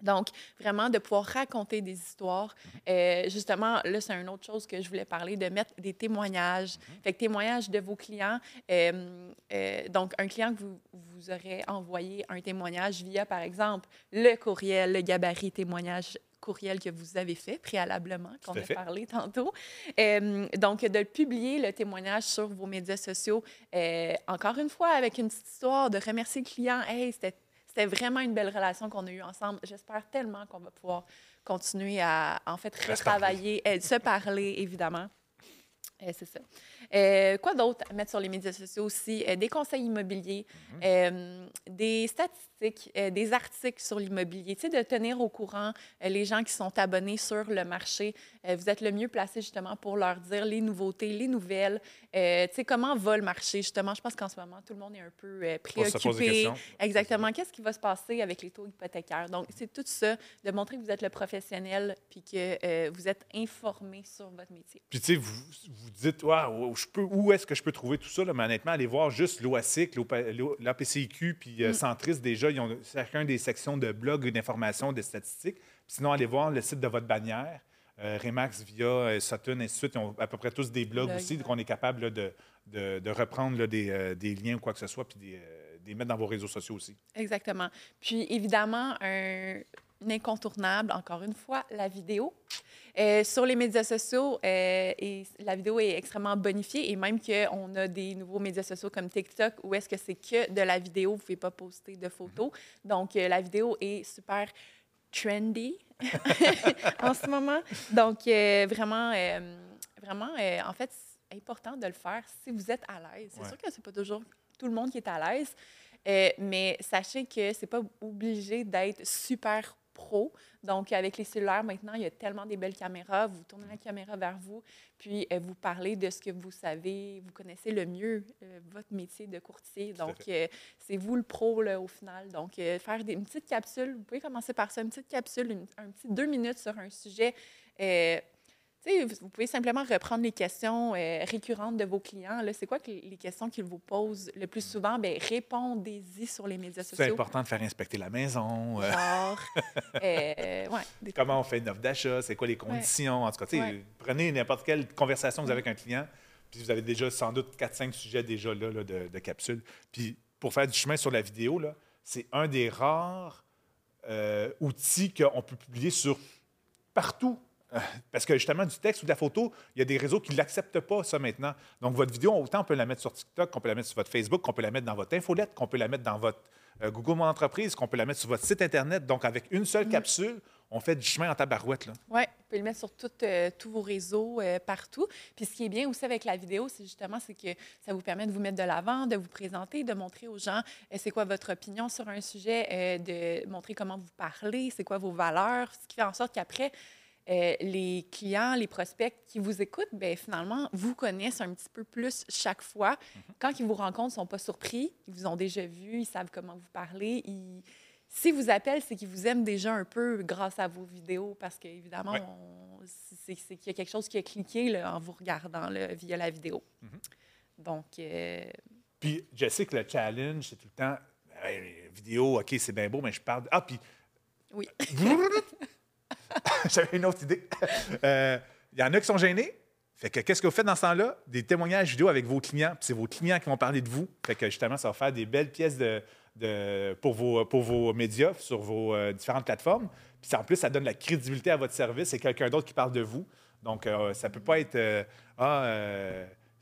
Donc, vraiment, de pouvoir raconter des histoires. Euh, justement, là, c'est une autre chose que je voulais parler, de mettre des témoignages. Fait que témoignages de vos clients. Euh, euh, donc, un client que vous, vous aurez envoyé un témoignage via, par exemple, le courriel, le gabarit témoignage courriel que vous avez fait préalablement, qu'on a fait. parlé tantôt. Euh, donc, de publier le témoignage sur vos médias sociaux, euh, encore une fois, avec une petite histoire, de remercier le client. Hey, c'était c'était vraiment une belle relation qu'on a eue ensemble. J'espère tellement qu'on va pouvoir continuer à, en fait, retravailler, euh, se parler, évidemment. Euh, c'est ça. Euh, quoi d'autre à mettre sur les médias sociaux aussi? Euh, des conseils immobiliers, Mhm. euh, des statistiques, des articles sur l'immobilier. Tu sais, de tenir au courant les gens qui sont abonnés sur le marché. Vous êtes le mieux placé justement pour leur dire les nouveautés, les nouvelles. Tu sais, comment va le marché justement? Je pense qu'en ce moment, tout le monde est un peu préoccupé. Exactement. Qu'est-ce qui va se passer avec les taux hypothécaires? Donc, c'est tout ça, de montrer que vous êtes le professionnel puis que vous êtes informé sur votre métier. Puis, tu sais, vous, vous dites, Waouh, je peux, où est-ce que je peux trouver tout ça? Là? Mais honnêtement, allez voir juste l'OASIC, l'APCIQ, puis euh, Mm. Centris, déjà, ils ont chacun des sections de blog, d'informations, de statistiques. Puis sinon, allez voir le site de votre bannière. euh, Remax, Via, euh, Sutton, et ainsi de suite. Ils ont à peu près tous des blogs Blogs, aussi, qu'on est capable là, de, de- de reprendre là, des, euh, des liens ou quoi que ce soit, puis des, euh, des mettre dans vos réseaux sociaux aussi. Exactement. Puis évidemment, un incontournable, encore une fois, la vidéo. Euh, sur les médias sociaux, euh, et la vidéo est extrêmement bonifiée et même qu'on a des nouveaux médias sociaux comme TikTok où est-ce que c'est que de la vidéo, vous ne pouvez pas poster de photos. Donc, euh, la vidéo est super trendy [laughs] [laughs] en ce moment. Donc, vraiment, vraiment, en fait, c'est important de le faire si vous êtes à l'aise. C'est Ouais. sûr que c'est pas toujours tout le monde qui est à l'aise, euh, mais sachez que c'est pas obligé d'être super pro. Donc, avec les cellulaires, maintenant, il y a tellement des belles caméras. Vous tournez la caméra vers vous, puis euh, vous parlez de ce que vous savez, vous connaissez le mieux euh, votre métier de courtier. Donc, euh, c'est vous le pro, là, au final. Donc, faire des, une petite capsule, vous pouvez commencer par ça, une petite capsule, une- un petit deux minutes sur un sujet. Vous pouvez simplement reprendre les questions euh, récurrentes de vos clients. C'est quoi que les questions qu'ils vous posent le plus souvent? Bien, répondez-y sur les médias C'est sociaux. important de faire inspecter la maison. euh, Genre, [laughs] euh, ouais, comment on fait une offre d'achat, c'est quoi les conditions? En tout cas, Ouais. prenez n'importe quelle conversation que vous avez avec un client, puis vous avez déjà sans doute 4-5 sujets déjà là, là, de, de capsules. Puis pour faire du chemin sur la vidéo, c'est un des rares euh, outils qu'on peut publier sur partout. Euh, Parce que justement, du texte ou de la photo, il y a des réseaux qui ne l'acceptent pas, ça maintenant. Donc, votre vidéo, autant on peut la mettre sur TikTok, qu'on peut la mettre sur votre Facebook, qu'on peut la mettre dans votre infolette, qu'on peut la mettre dans votre euh, Google Mon Entreprise, qu'on peut la mettre sur votre site Internet. Donc, avec une seule capsule, on fait du chemin en tabarouette. Là. Oui, vous pouvez le mettre sur tout, euh, tous vos réseaux, euh, partout. Puis ce qui est bien aussi avec la vidéo, c'est justement c'est que ça vous permet de vous mettre de l'avant, de vous présenter, de montrer aux gens euh, c'est quoi votre opinion sur un sujet, de montrer comment vous parlez, c'est quoi vos valeurs, ce qui fait en sorte qu'après, euh, les clients, les prospects qui vous écoutent, ben finalement, vous connaissent un petit peu plus chaque fois. Quand ils vous rencontrent, ils ne sont pas surpris, ils vous ont déjà vu, ils savent comment vous parlez, ils... S'ils vous appellent, c'est qu'ils vous aiment déjà un peu grâce à vos vidéos, parce qu'évidemment, Ouais. on- c'est qu'il y a quelque chose qui a cliqué là, en vous regardant là, via la vidéo. Mhm. Donc, euh, Puis, je sais que le challenge, c'est tout le temps vidéo, OK, c'est bien beau, mais je parle. de- Ah, puis. Oui. [laughs] [laughs] J'avais une autre idée. Euh, Il y en a qui sont gênés. Fait que qu'est-ce que vous faites dans ce temps-là? Des témoignages vidéo avec vos clients. Puis c'est vos clients qui vont parler de vous. Fait que justement, ça va faire des belles pièces pour, vos, médias sur vos euh, différentes plateformes. Puis en plus, ça donne la crédibilité à votre service. C'est quelqu'un d'autre qui parle de vous. Donc, euh, ça peut pas être Ah,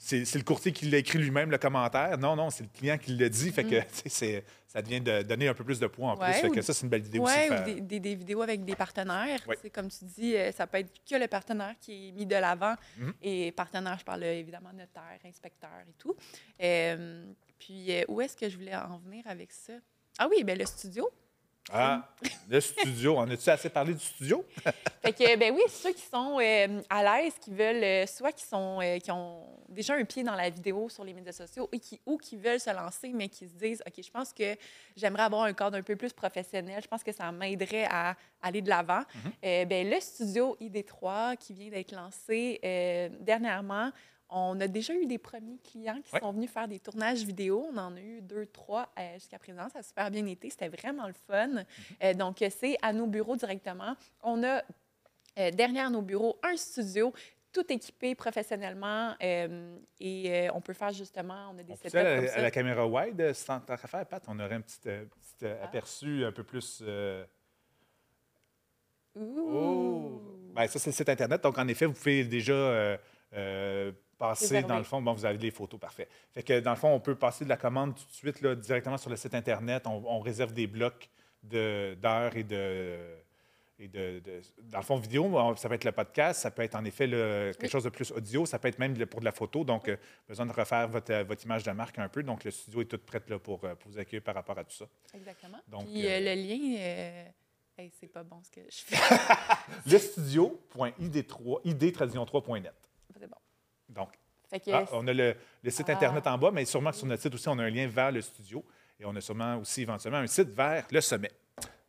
c'est le courtier qui l'a écrit lui-même, le commentaire. Non, non, c'est le client qui le dit. Fait que [laughs] c'est- ça devient de donner un peu plus de poids en. Ouais, plus. Fait que ça, c'est une belle idée aussi. ouais, de ou des, des- des vidéos avec des partenaires. Ouais. C'est comme tu dis, euh, ça peut être que le partenaire qui est mis de l'avant. Mhm. Et partenaire, je parle euh, évidemment notaire, inspecteur et tout. Euh, puis, où est-ce que je voulais en venir avec ça? Ah oui, ben le studio. Ah, le studio. En as-tu assez parlé du studio? [laughs] Fait que, ben oui, ceux qui sont euh, à l'aise, qui veulent, euh, soit qui, sont, euh, qui ont déjà un pied dans la vidéo sur les médias sociaux et qui, ou qui veulent se lancer, mais qui se disent, OK, je pense que j'aimerais avoir un cadre un peu plus professionnel, je pense que ça m'aiderait à aller de l'avant. Euh, ben, le studio ID3 qui vient d'être lancé dernièrement, on a déjà eu des premiers clients qui Ouais. sont venus faire des tournages vidéo. On en a eu deux, trois euh, jusqu'à présent. Ça a super bien été. C'était vraiment le fun. Euh, donc, c'est à nos bureaux directement. On a euh, derrière nos bureaux un studio tout équipé professionnellement euh, et euh, on peut faire justement, on a des setups à, comme ça. à la caméra wide, sans tant qu'à faire, Pat, on aurait un petit, euh, petit, Ah. aperçu un peu plus. Ouh! Oh! Ben, ça, c'est le site Internet. Donc, en effet, vous pouvez déjà passer, dans le fond, bon, vous avez les photos, parfait. Fait que, dans le fond, on peut passer de la commande tout de suite là, directement sur le site Internet. On, on réserve des blocs de- d'heures et de. Et de, de- dans le fond, vidéo, ça peut être le podcast, ça peut être en effet le- quelque chose de plus audio, ça peut être même pour de la photo. Donc, euh, besoin de refaire votre, votre image de marque un peu. Donc, le studio est tout prêt là, pour, euh, pour vous accueillir par rapport à tout ça. Exactement. Donc, Puis euh, le lien, euh, hey, c'est pas bon ce que je fais. [laughs] Le studio.id3, id-3.net. c'est bon. Donc, que Ah, on a le, le site Ah. Internet en bas, mais sûrement que sur notre site aussi, on a un lien vers le studio. Et on a sûrement aussi éventuellement un site vers le sommet.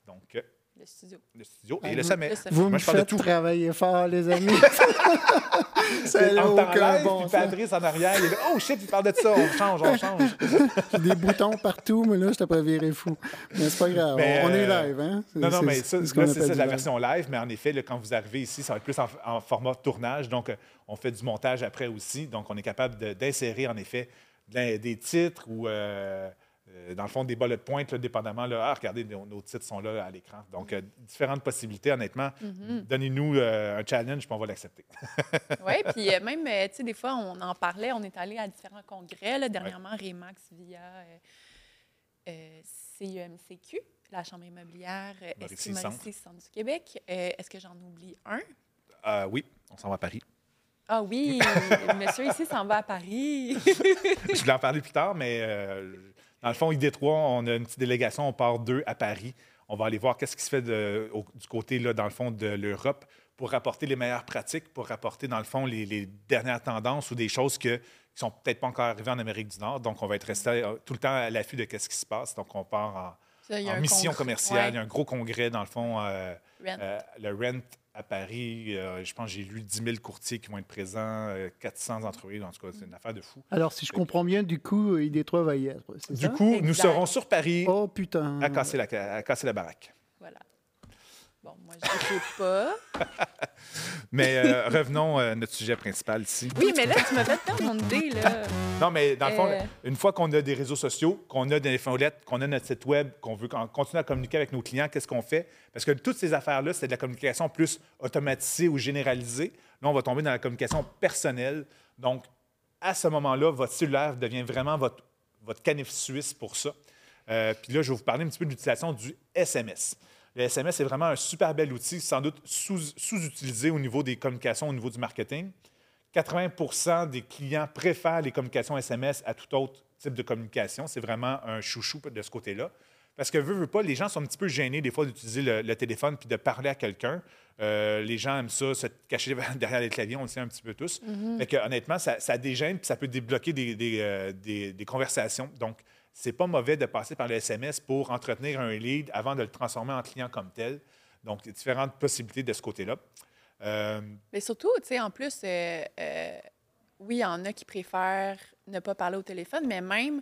Donc, euh, le studio. le studio Ah, et sommet. le sommet. Vous Moi, me je parle de faites tout. travailler fort, les amis. [laughs] ça n'a aucun live, bon. Patrice en arrière, il est là, oh shit, il parle de ça, on change, on change. [laughs] J'ai des boutons partout, mais là, je t'ai pas viré fou. Mais c'est pas grave. Mais, on, on est euh, live, hein? Non, non, mais ça, c'est ce la live. version live, mais en effet, là, quand vous arrivez ici, ça va être plus en, en format tournage. Donc, euh, on fait du montage après aussi. Donc, on est capable d'insérer, en effet, des titres ou, euh, euh, dans le fond, des bullet points, là, dépendamment. Là, ah, regardez, nos, nos titres sont là à l'écran. Donc, euh, différentes possibilités, honnêtement. Mhm. Donnez-nous euh, un challenge, puis on va l'accepter. [laughs] Oui, puis même, tu sais, des fois, on en parlait, on est allé à différents congrès. Là, dernièrement, Remax via euh, CIEMCQ, la Chambre immobilière Mauricie Centre. Du Québec. Est-ce que j'en oublie un? Oui, on s'en va à Paris. Ah oui, [laughs] monsieur ici s'en va à Paris. Je voulais en parler plus tard, mais euh, dans le fond, ID3, on a une petite délégation, on part d'eux à Paris. On va aller voir qu'est-ce qui se fait de- au- du côté, là, dans le fond, de l'Europe pour rapporter les meilleures pratiques, pour rapporter, dans le fond, les, les dernières tendances ou des choses que, qui sont peut-être pas encore arrivées en Amérique du Nord. Donc, on va être resté euh, tout le temps à l'affût de qu'est-ce qui se passe. Donc, on part en, Ça, mission congrès- commerciale. Il y a un gros congrès, dans le fond, euh, Rent. euh, le Rent à Paris. Euh, je pense que j'ai lu 10 000 courtiers qui vont être présents, euh, 400 entreprises. En tout cas, c'est une affaire de fou. Alors, si je comprends bien, du coup, ID3 va y être. Du ça? coup, nous serons sur Paris Oh putain. à casser la, à casser la baraque. Voilà. Bon, moi, je ne sais pas. [laughs] Mais euh, revenons à notre sujet principal ici. Oui, mais là, tu m'as fait perdre mon idée, là. Non, mais dans le fond, Euh. une fois qu'on a des réseaux sociaux, qu'on a des infolettes, qu'on a notre site web, qu'on veut con- continuer à communiquer avec nos clients, qu'est-ce qu'on fait? Parce que toutes ces affaires-là, c'est de la communication plus automatisée ou généralisée. Là, on va tomber dans la communication personnelle. Donc, à ce moment-là, votre cellulaire devient vraiment votre, votre canif suisse pour ça. Euh, Puis là, je vais vous parler un petit peu de l'utilisation du SMS. Le SMS est vraiment un super bel outil, sans doute sous- sous-utilisé au niveau des communications, au niveau du marketing. 80% des clients préfèrent les communications SMS à tout autre type de communication. C'est vraiment un chouchou de ce côté-là. Parce que, veut, veut pas, les gens sont un petit peu gênés des fois d'utiliser le, le téléphone puis de parler à quelqu'un. Euh, les gens aiment ça, se cacher [laughs] derrière les claviers, on le sait un petit peu tous. Fait que, honnêtement, ça, ça dégêne puis ça peut débloquer des, des, euh, des- des conversations. Donc, c'est pas mauvais de passer par le SMS pour entretenir un lead avant de le transformer en client comme tel. Donc, il y a différentes possibilités de ce côté-là. Euh, Mais surtout, tu sais, en plus, euh, euh, oui, il y en a qui préfèrent ne pas parler au téléphone, mais même,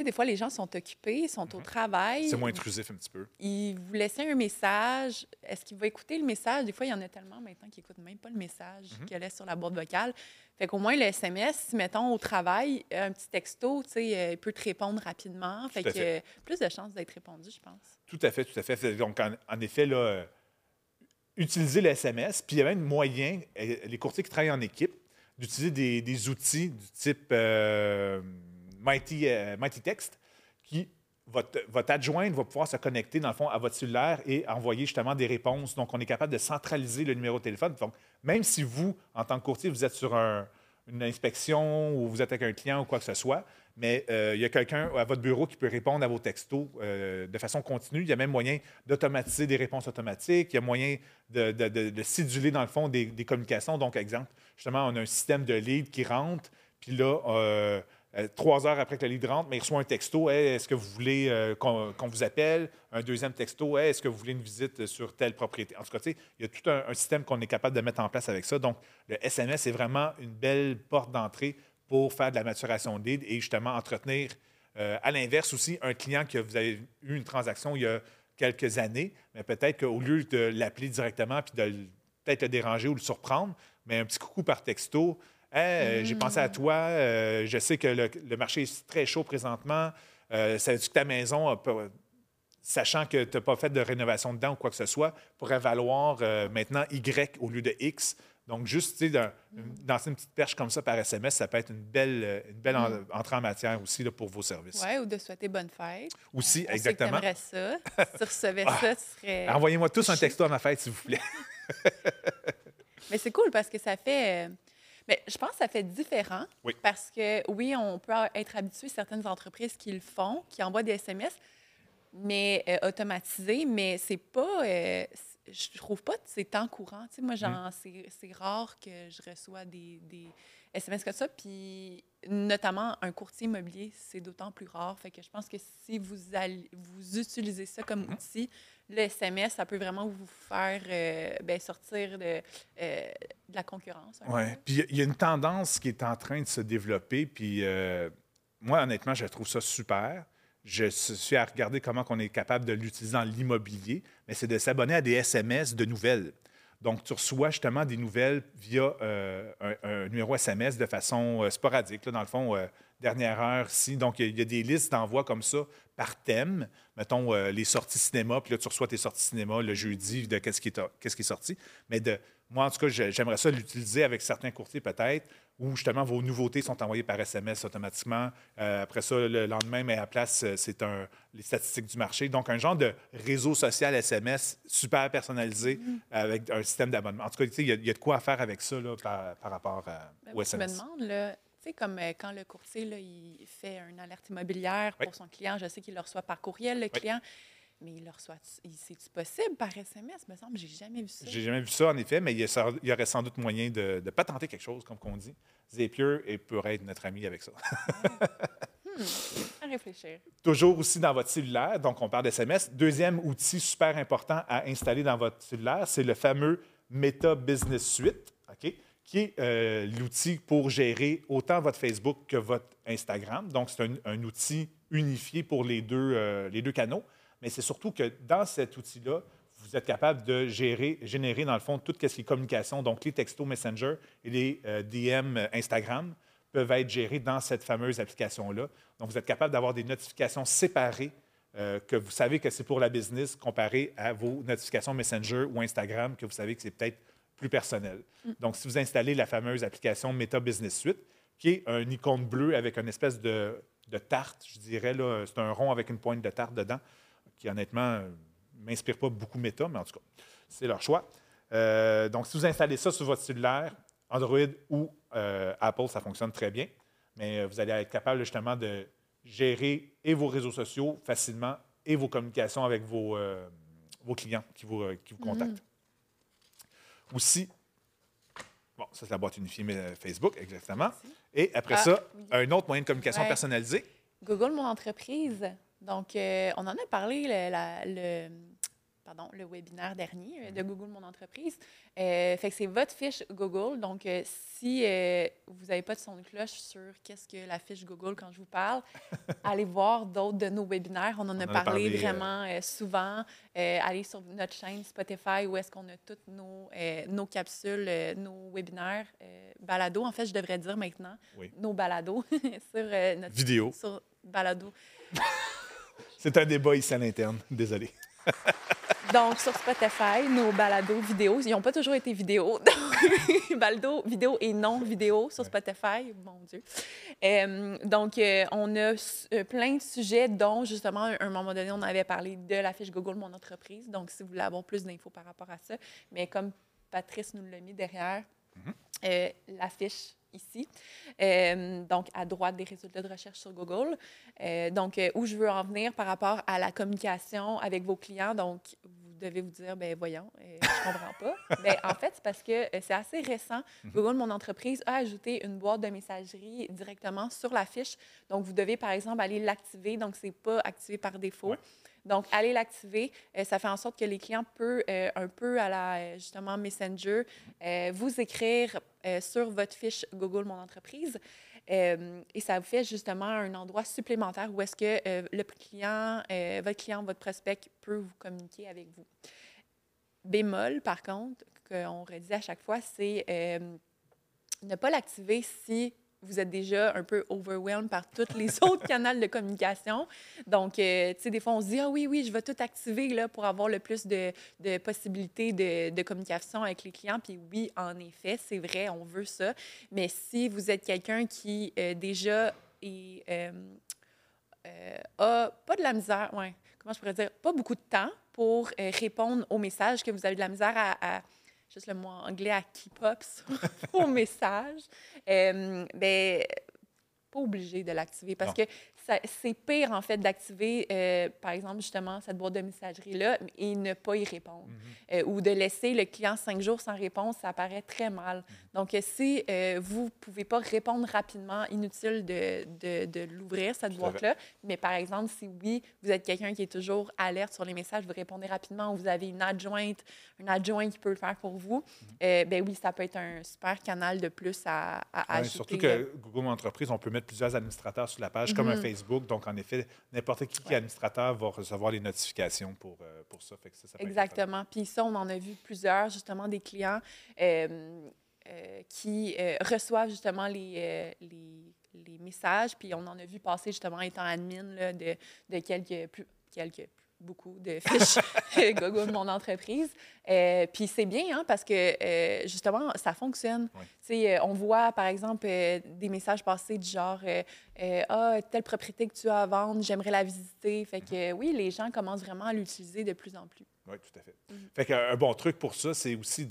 sais, des fois, les gens sont occupés, sont au travail. Mhm. c'est moins intrusif un petit peu. Ils vous laissent un message. Est-ce qu'il va écouter le message? Des fois, il y en a tellement maintenant qui n'écoutent même pas le message Mhm. qu'il laisse sur la boîte vocale. Fait qu'au moins, le SMS, mettons, au travail, un petit texto, tu sais, euh, il peut te répondre rapidement. Fait que fait. euh, plus de chances d'être répondu, je pense. Tout à fait, tout à fait. Donc, en, en effet, là, euh, utiliser le SMS, puis il y a même moyen, les courtiers qui travaillent en équipe, d'utiliser des, des outils du type euh, Mighty, euh, Mighty Text, qui, votre, votre adjointe va pouvoir se connecter, dans le fond, à votre cellulaire et envoyer justement des réponses. Donc, on est capable de centraliser le numéro de téléphone. Donc, même si vous, en tant que courtier, vous êtes sur un- une inspection ou vous êtes avec un client ou quoi que ce soit, mais euh, il y a quelqu'un à votre bureau qui peut répondre à vos textos euh, de façon continue. Il y a même moyen d'automatiser des réponses automatiques. Il y a moyen de, de, siduler, dans le fond, des, communications. Donc, exemple, justement, on a un système de lead qui rentre, puis là, euh, trois heures après que le lead rentre, mais il reçoit un texto est-ce que vous voulez euh, qu'on vous appelle Un deuxième texto est-ce que vous voulez une visite sur telle propriété En tout cas, il y a tout un, système qu'on est capable de mettre en place avec ça. Donc, le SMS est vraiment une belle porte d'entrée pour faire de la maturation de lead et justement entretenir, euh, à l'inverse aussi, un client que vous avez eu une transaction il y a quelques années, mais peut-être qu'au lieu de l'appeler directement puis de peut-être le déranger ou le surprendre, mais un petit coucou par texto. Hey, euh, J'ai pensé à toi. euh, je sais que le, le marché est très chaud présentement. Euh, Savais-tu que ta maison, a pas- sachant que tu n'as pas fait de rénovation dedans ou quoi que ce soit, pourrait valoir euh, maintenant Y au lieu de X? Donc, juste tu sais, d'un- lancer une petite perche comme ça par SMS, ça peut être une belle, une belle en- entrée en matière aussi là, pour vos services. Ouais, ou de souhaiter bonne fête. Aussi, On exactement. Ah. Sait que ça. [laughs] Si tu recevais ça, tu serais. Envoyez-moi tous un texto à ma fête, s'il vous plaît. [laughs] Mais c'est cool parce que ça fait. euh, Mais je pense que ça fait différent. Oui. Parce que oui, on peut être habitué, certaines entreprises qui le font, qui envoient des SMS, mais euh, automatisés, mais c'est pas. euh, je trouve pas que c'est temps courant. Tu sais, moi, Mm. c'est rare que je reçois des, des SMS que ça. Puis, notamment, un courtier immobilier, c'est d'autant plus rare. Fait que je pense que si vous, allez, vous utilisez ça comme Mhm. outil, le SMS, ça peut vraiment vous faire euh, ben, sortir de, euh, de la concurrence. Oui. Puis il y a- il y a une tendance qui est en train de se développer. Puis euh, moi, honnêtement, je trouve ça super. Je suis à regarder comment on est capable de l'utiliser dans l'immobilier, mais c'est de s'abonner à des SMS de nouvelles. Donc, tu reçois justement des nouvelles via euh, un, numéro SMS de façon euh, sporadique. là, dans le fond, euh, dernière heure, si. Donc, il y a- des listes d'envoi comme ça par thème. Mettons les sorties cinéma, puis là, tu reçois tes sorties cinéma le jeudi de qu'est-ce qui, qui est sorti. Mais de, moi, en tout cas, j'aimerais ça l'utiliser avec certains courtiers peut-être, où justement vos nouveautés sont envoyées par SMS automatiquement. Euh, après ça, le lendemain, mais à la place, euh, c'est un, les statistiques du marché. Donc, un genre de réseau social SMS super personnalisé avec un système d'abonnement. En tout cas, tu sais, il y, a- il y a de quoi faire avec ça là, par, par rapport à- Ben, au moi, je me SMS. demande, là, tu sais, comme euh, quand le courtier, là, il fait une alerte immobilière Oui. pour son client, je sais qu'il le reçoit par courriel, le client, mais il le reçoit, il- c'est-tu possible par SMS? me semble, j'ai jamais vu ça. J'ai jamais vu ça, en effet, mais il y, a ça- il y aurait sans doute moyen de, de patenter quelque chose, comme qu'on dit. Zapier et pourrait être notre ami avec ça. [laughs] À réfléchir. Toujours aussi dans votre cellulaire, donc on parle d'SMS. Deuxième outil super important à installer dans votre cellulaire, c'est le fameux Meta Business Suite, OK, qui est euh, l'outil pour gérer autant votre Facebook que votre Instagram. Donc, c'est un, un outil unifié pour les deux, euh, les deux canaux. Mais c'est surtout que dans cet outil-là, vous êtes capable de gérer, générer, dans le fond, tout ce qui est communication. Donc, les textos Messenger et les euh, DM Instagram peuvent être gérés dans cette fameuse application-là. Donc, vous êtes capable d'avoir des notifications séparées euh, que vous savez que c'est pour la business comparé à vos notifications Messenger ou Instagram que vous savez que c'est peut-être plus personnel. Donc, si vous installez la fameuse application Meta Business Suite, qui est un icône bleu avec une espèce de, de tarte, je dirais, là, c'est un rond avec une pointe de tarte dedans, qui honnêtement ne m'inspire pas beaucoup Meta, mais en tout cas, c'est leur choix. Euh, donc, si vous installez ça sur votre cellulaire, Android ou euh, Apple, ça fonctionne très bien. Mais euh, vous allez être capable justement de gérer et vos réseaux sociaux facilement et vos communications avec vos, euh, vos clients qui vous, qui vous contactent. Aussi, bon, ça c'est la boîte unifiée Facebook, exactement. Et après Ah, ça, oui. un autre moyen de communication Ouais. personnalisé. Google Mon Entreprise. Donc, euh, on en a parlé le, la- le- pardon, le webinaire dernier euh, de Google Mon Entreprise. Euh, fait que c'est votre fiche Google. Donc, euh, si vous n'avez pas de son de cloche sur qu'est-ce que la fiche Google quand je vous parle, [laughs] allez voir d'autres de nos webinaires. On en On a en a parlé, vraiment souvent. Allez sur notre chaîne Spotify où est-ce qu'on a toutes nos, nos capsules, nos webinaires, euh, balado. En fait, je devrais dire maintenant Oui. nos balados [laughs] sur notre Vidéo. sur balado. [laughs] C'est un débat ici à l'interne. Désolé. [laughs] Donc, sur Spotify, nos balados vidéo, ils n'ont pas toujours été vidéo. [laughs] Balado vidéo et non vidéo sur Spotify, mon Dieu. Euh, donc, euh, on a euh, plein de sujets, dont justement, à un moment donné, on avait parlé de la fiche Google Mon Entreprise. Donc, si vous voulez avoir plus d'infos par rapport à ça, mais comme Patrice nous l'a mis derrière, euh, la fiche ici. Euh, donc, à droite des résultats de recherche sur Google. Euh, donc, euh, où je veux en venir par rapport à la communication avec vos clients? Donc, vous devez vous dire, ben voyons, euh, je comprends pas. [laughs] ben, en fait, c'est parce que c'est assez récent. Google, mon entreprise, a ajouté une boîte de messagerie directement sur la fiche. Donc, vous devez, par exemple, aller l'activer. Donc, c'est pas activé par défaut. Ouais. Donc, allez l'activer. Euh, ça fait en sorte que les clients peuvent, euh, un peu à la, euh, justement, Messenger, vous écrire sur votre fiche Google Mon Entreprise. Et ça vous fait justement un endroit supplémentaire où est-ce que le client, votre client, votre prospect peut vous communiquer avec vous. Bémol, par contre, qu'on redit à chaque fois, c'est ne pas l'activer si vous êtes déjà un peu overwhelmed par tous les [laughs] autres canaux de communication. Donc, euh, tu sais, des fois, on se dit, ah oui, oui, je vais tout activer là, pour avoir le plus de, de possibilités de, de communication avec les clients. Puis oui, en effet, c'est vrai, on veut ça. Mais si vous êtes quelqu'un qui euh, déjà est, euh, a pas de la misère, ouais, comment je pourrais dire, pas beaucoup de temps pour répondre aux messages que vous avez de la misère à, à- juste le mot anglais, à keep up sur [laughs] vos messages, euh, ben, pas obligé de l'activer parce Non. que c'est pire, en fait, d'activer, euh, par exemple, justement, cette boîte de messagerie-là et ne pas y répondre. Mhm. Euh, ou de laisser le client cinq jours sans réponse, ça paraît très mal. Mhm. Donc, euh, si euh, vous ne pouvez pas répondre rapidement, inutile de, de, de l'ouvrir, cette boîte-là. Mais par exemple, si oui, vous êtes quelqu'un qui est toujours alerte sur les messages, vous répondez rapidement, ou vous avez une adjointe, un adjoint qui peut le faire pour vous, Mhm. euh, ben oui, ça peut être un super canal de plus à, à Ouais, ajouter. surtout que Google Entreprise, on peut mettre plusieurs administrateurs sur la page, comme un Mhm. Facebook. Donc, en effet, n'importe qui qui est administrateur va recevoir les notifications pour, euh, pour ça. Fait que ça, ça Exactement. Puis ça, on en a vu plusieurs, justement, des clients euh, euh, qui reçoivent justement les, les, les messages. Puis on en a vu passer, justement, étant admin là, de, de quelques, plus, quelques, beaucoup de fiches [laughs] Google de mon entreprise. Euh, puis c'est bien, hein, parce que, euh, justement, ça fonctionne. Sais, euh, on voit, par exemple, euh, des messages passer du genre Ah, telle propriété que tu as à vendre, j'aimerais la visiter. Fait que, oui, les gens commencent vraiment à l'utiliser de plus en plus. Oui, tout à fait. Mhm. Fait qu'un un bon truc pour ça, c'est aussi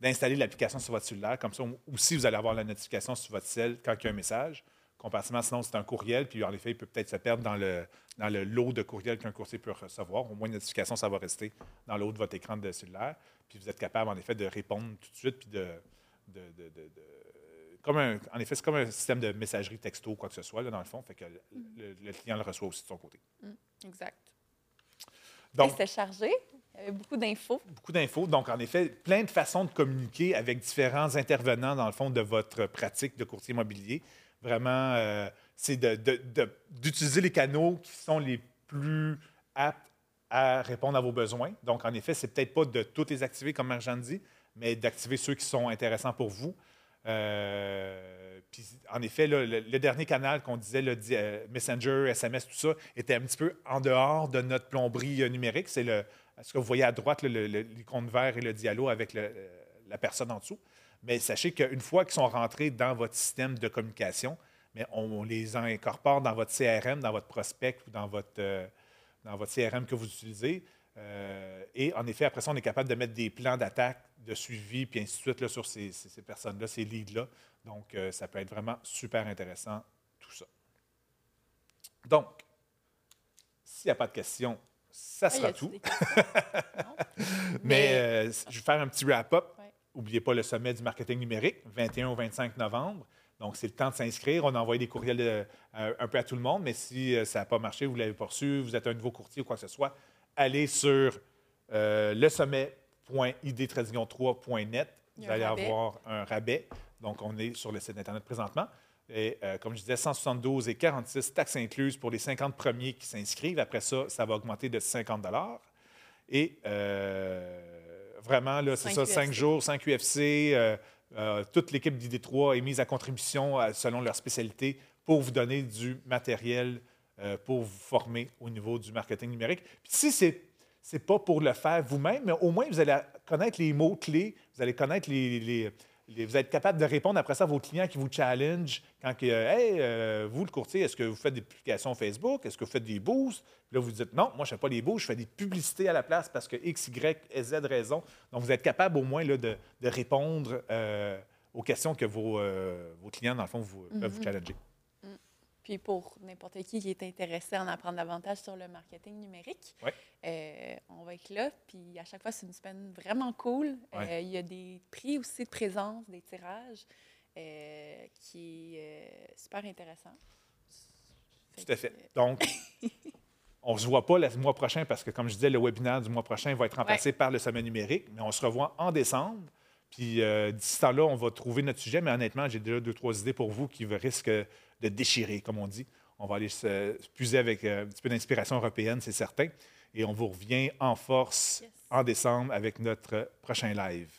d'installer l'application sur votre cellulaire. Comme ça, aussi, vous allez avoir la notification sur votre cell quand il y a un message. Comparativement, sinon, c'est un courriel, puis en effet, il peut peut-être se perdre dans le, dans le lot de courriels qu'un courtier peut recevoir. Au moins, une notification, ça va rester dans le haut de votre écran de cellulaire. Puis vous êtes capable, en effet, de répondre tout de suite, puis de. de- de- de- comme un, en effet, c'est comme un système de messagerie texto ou quoi que ce soit, là, dans le fond. Fait que le, le- le client le reçoit aussi de son côté. Exact. Donc, C'était chargé. Il y avait beaucoup d'infos. beaucoup d'infos. Donc, en effet, plein de façons de communiquer avec différents intervenants, dans le fond, de votre pratique de courtier immobilier. Vraiment, euh, c'est d'utiliser les canaux qui sont les plus aptes à répondre à vos besoins. Donc, en effet, c'est peut-être pas de tous les activer, comme Marjane dit, mais d'activer ceux qui sont intéressants pour vous. Euh, puis, en effet, le, dernier canal qu'on disait, le euh, Messenger, SMS, tout ça, était un petit peu en dehors de notre plomberie euh, numérique. C'est ce que vous voyez à droite, l'icône vert et le dialogue avec la personne en dessous. Mais sachez qu'une fois qu'ils sont rentrés dans votre système de communication, mais on, les incorpore dans votre CRM, dans votre prospect ou dans votre, euh, dans votre CRM que vous utilisez. Euh, et en effet, après ça, on est capable de mettre des plans d'attaque, de suivi, puis ainsi de suite là, sur ces, ces- ces personnes-là, ces leads-là. Donc, euh, ça peut être vraiment super intéressant, tout ça. Donc, s'il n'y a pas de questions, ça Ah, sera tout. [laughs] Mais euh, je vais faire un petit wrap-up. Ouais. N'oubliez pas le sommet du marketing numérique, 21 au 25 novembre. Donc, c'est le temps de s'inscrire. On a envoyé des courriels euh, euh, un peu à tout le monde, mais si euh, ça n'a pas marché, vous ne l'avez pas reçu, vous êtes un nouveau courtier ou quoi que ce soit, allez sur euh, le sommet.id-3.net. Il y Vous a un allez rabais. avoir un rabais. Donc, on est sur le site Internet présentement. Et comme je disais, 172 et 46 taxes incluses pour les 50 premiers qui s'inscrivent. Après ça, ça va augmenter de 50 Et vraiment, là, c'est ça, Cinq 5 UFC. jours, 5 UFC. euh, euh, toute l'équipe d'ID3 est mise à contribution euh, selon leur spécialité pour vous donner du matériel euh, pour vous former au niveau du marketing numérique. Puis si c'est c'est pas pour le faire vous-même, mais au moins vous allez connaître les mots clés, vous allez connaître les- vous êtes capable de répondre après ça à vos clients qui vous challenge quand que, hey, euh, vous le courtier, est-ce que vous faites des publications Facebook, est-ce que vous faites des boosts Puis Là vous dites non, moi je fais pas des boosts, je fais des publicités à la place parce que X, Y, Z raison. Donc vous êtes capable au moins là, de, de répondre euh, aux questions que vos, euh, vos clients dans le fond vous, peuvent vous Mhm. challenger. Puis pour n'importe qui qui est intéressé à en apprendre davantage sur le marketing numérique, Ouais. euh, on va être là. Puis à chaque fois, c'est une semaine vraiment cool. Euh, il y a des prix aussi de présence, des tirages, euh, qui est super intéressant. Tout à fait. que, Donc, [laughs] on ne se voit pas le mois prochain parce que, comme je disais, le webinaire du mois prochain va être remplacé par le sommet numérique, mais on se revoit en décembre. Puis d'ici ce temps-là, on va trouver notre sujet, mais honnêtement, j'ai déjà deux, trois idées pour vous qui risquent de déchirer, comme on dit. On va aller se se puiser avec euh, un petit peu d'inspiration européenne, c'est certain. Et on vous revient en force Yes. en décembre avec notre prochain live.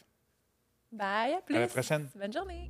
Bye, à plus. À la prochaine. Bonne journée.